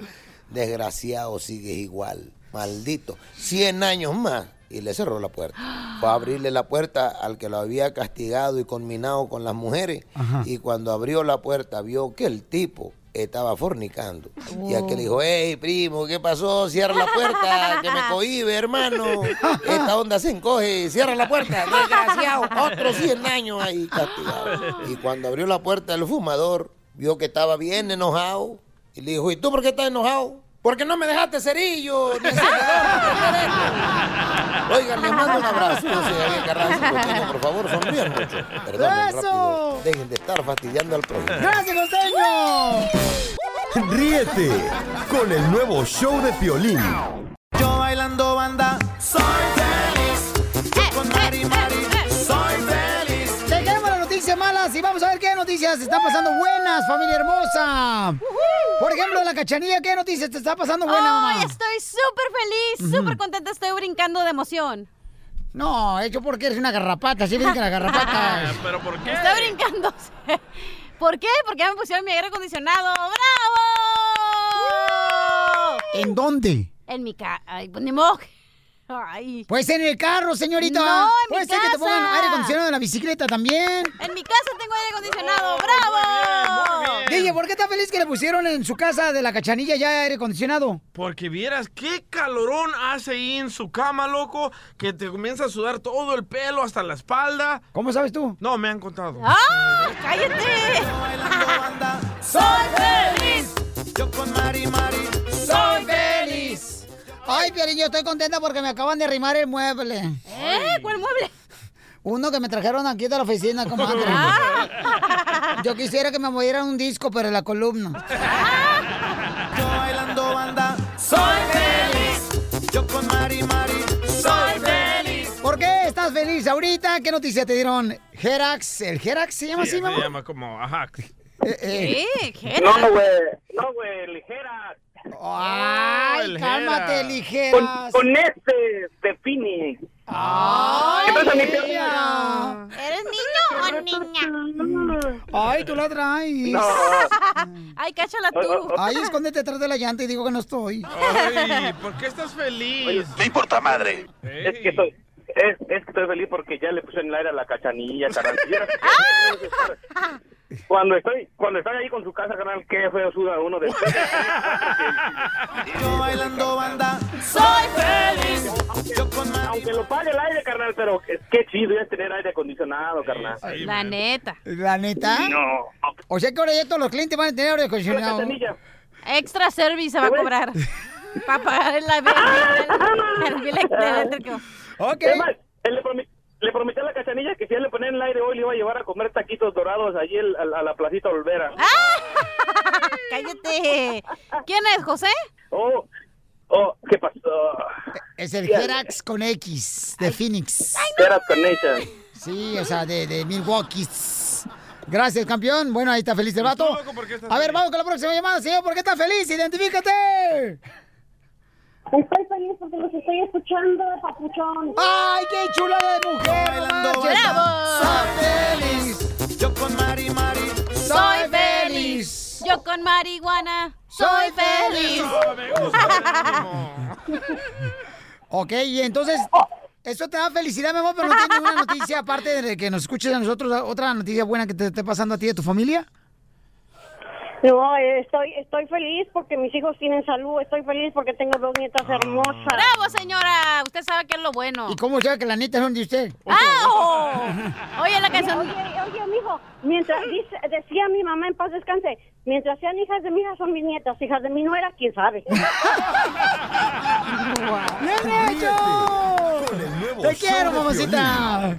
Desgraciado, sigues igual, maldito. 100 años más y le cerró la puerta. Fue a abrirle la puerta al que lo había castigado y conminado con las mujeres. Ajá. Y cuando abrió la puerta vio que el tipo estaba fornicando. Y aquel le dijo, hey, primo, ¿qué pasó? Cierra la puerta, que me cohibe, hermano. Esta onda se encoge, cierra la puerta, desgraciado. Otros 100 años ahí castigado. Y cuando abrió la puerta el fumador, vio que estaba bien enojado. Y le dijo, ¿y tú por qué estás enojado? Porque no me dejaste cerillo, ni encendedor, ni prender esto". Oigan, les mando un abrazo. Yo soy Javier Carranza, costeño, por favor, sonrían mucho. ¡Eso! rápido. Dejen de estar fastidiando al prójimo. ¡Gracias, costeño! Ríete con el nuevo show de Piolín. Yo bailando banda, soy malas y vamos a ver qué noticias están pasando buenas, familia hermosa. Por ejemplo, la cachanilla, ¿qué noticias te está pasando buena, mamá? Ay, estoy súper feliz, súper contenta, estoy brincando de emoción. No, hecho porque eres una garrapata, así brincan las garrapatas. *laughs* ¿Pero por qué? Estoy brincando. *laughs* ¿Por qué? Porque ya me pusieron mi aire acondicionado. ¡Bravo! ¿En dónde? En mi casa. Ay, pues ni modo. Ay. Pues en el carro, señorita. No, en mi Puede ser que te pongan aire acondicionado en la bicicleta también. En mi casa tengo aire acondicionado. ¡Bravo! DJ, ¿por qué está feliz que le pusieron en su casa de la cachanilla ya aire acondicionado? Porque vieras qué calorón hace ahí en su cama, loco, que te comienza a sudar todo el pelo hasta la espalda. ¿Cómo sabes tú? No, me han contado. ¡Ah! ¡Cállate! Soy feliz. Yo con Mari Mari, soy feliz. Ay, Piolín, yo estoy contenta porque me acaban de arrimar el mueble. ¿Eh? ¿Cuál mueble? Uno que me trajeron aquí de la oficina, comadre. Ah. Yo quisiera que me movieran un disco, pero en la columna. Yo bailando banda, soy feliz. Yo con Mari Mari, soy feliz. ¿Por qué estás feliz ahorita? ¿Qué noticia te dieron? Gerax, ¿el Gerax se llama Sí, así, se mamá? llama como, ajá. Eh, ¿Qué? No, güey. No, güey, ligera. Ay, cálmate. Con, ligeras. con este de Phoenix. Ay, ¿Qué pasa, mi ella. ¿Eres niño o niña? Ay, tú la traes. No. *laughs* Ay, cáchala tú. Ay, escóndete detrás de la llanta y digo que no estoy. Ay, ¿por qué estás feliz? Me importa madre. Es que estoy... Es, es que estoy feliz porque ya le puse en el aire a la cachanilla, carnal. Si Ah. Cuando estoy, cuando estoy ahí con su casa, carnal, qué feo suda uno de *laughs* Yo bailando banda, soy feliz. Yo con Aunque lo pague el aire, carnal, pero es- qué chido es tener aire acondicionado, carnal. La neta. ¿La neta? No. O sea que ahora ya todos los clientes van a tener aire acondicionado. Extra service se va a cobrar. *laughs* Para pagar el, el, el bill eléctrico. Ok. Es más, él le, prometí a la cachanilla que si él le ponía en el aire hoy le iba a llevar a comer taquitos dorados allí el- a, a la placita Olvera. *laughs* Cállate. ¿Quién es, José? Oh, oh, ¿qué pasó? Es el Gerax con X de Phoenix. Eras con ella. Sí, o sea, de, de Milwaukee. Gracias, campeón. Bueno, ahí está feliz el vato. A ver, vamos con la próxima llamada, señor. ¿Por qué está feliz? ¡Identifícate! Estoy feliz porque los estoy escuchando, papuchón. ¡Ay, qué chulada de mujer! Bailando! ¡Bravo! ¡Soy feliz! Yo con Mari Mari, Soy feliz. Yo con marihuana soy feliz. Me gusta. *laughs* Ok, y entonces, eso te da felicidad, mi amor, pero no tienes ninguna noticia aparte de que nos escuches a nosotros, otra noticia buena que te esté pasando a ti y a tu familia. No, estoy, estoy feliz porque mis hijos tienen salud. Estoy feliz porque tengo dos nietas hermosas. Bravo, señora. Usted sabe que es lo bueno. ¿Y cómo sabe que la neta son de usted? ¡Ah! oh. Oye, la canción. oye, oye, mijo, mientras dice, decía mi mamá en paz descanse, mientras sean hijas de mi hija son mis nietas, hijas de mi nuera, quién sabe. *laughs* *laughs* ¡Bien hecho! ¡Te quiero, mamacita!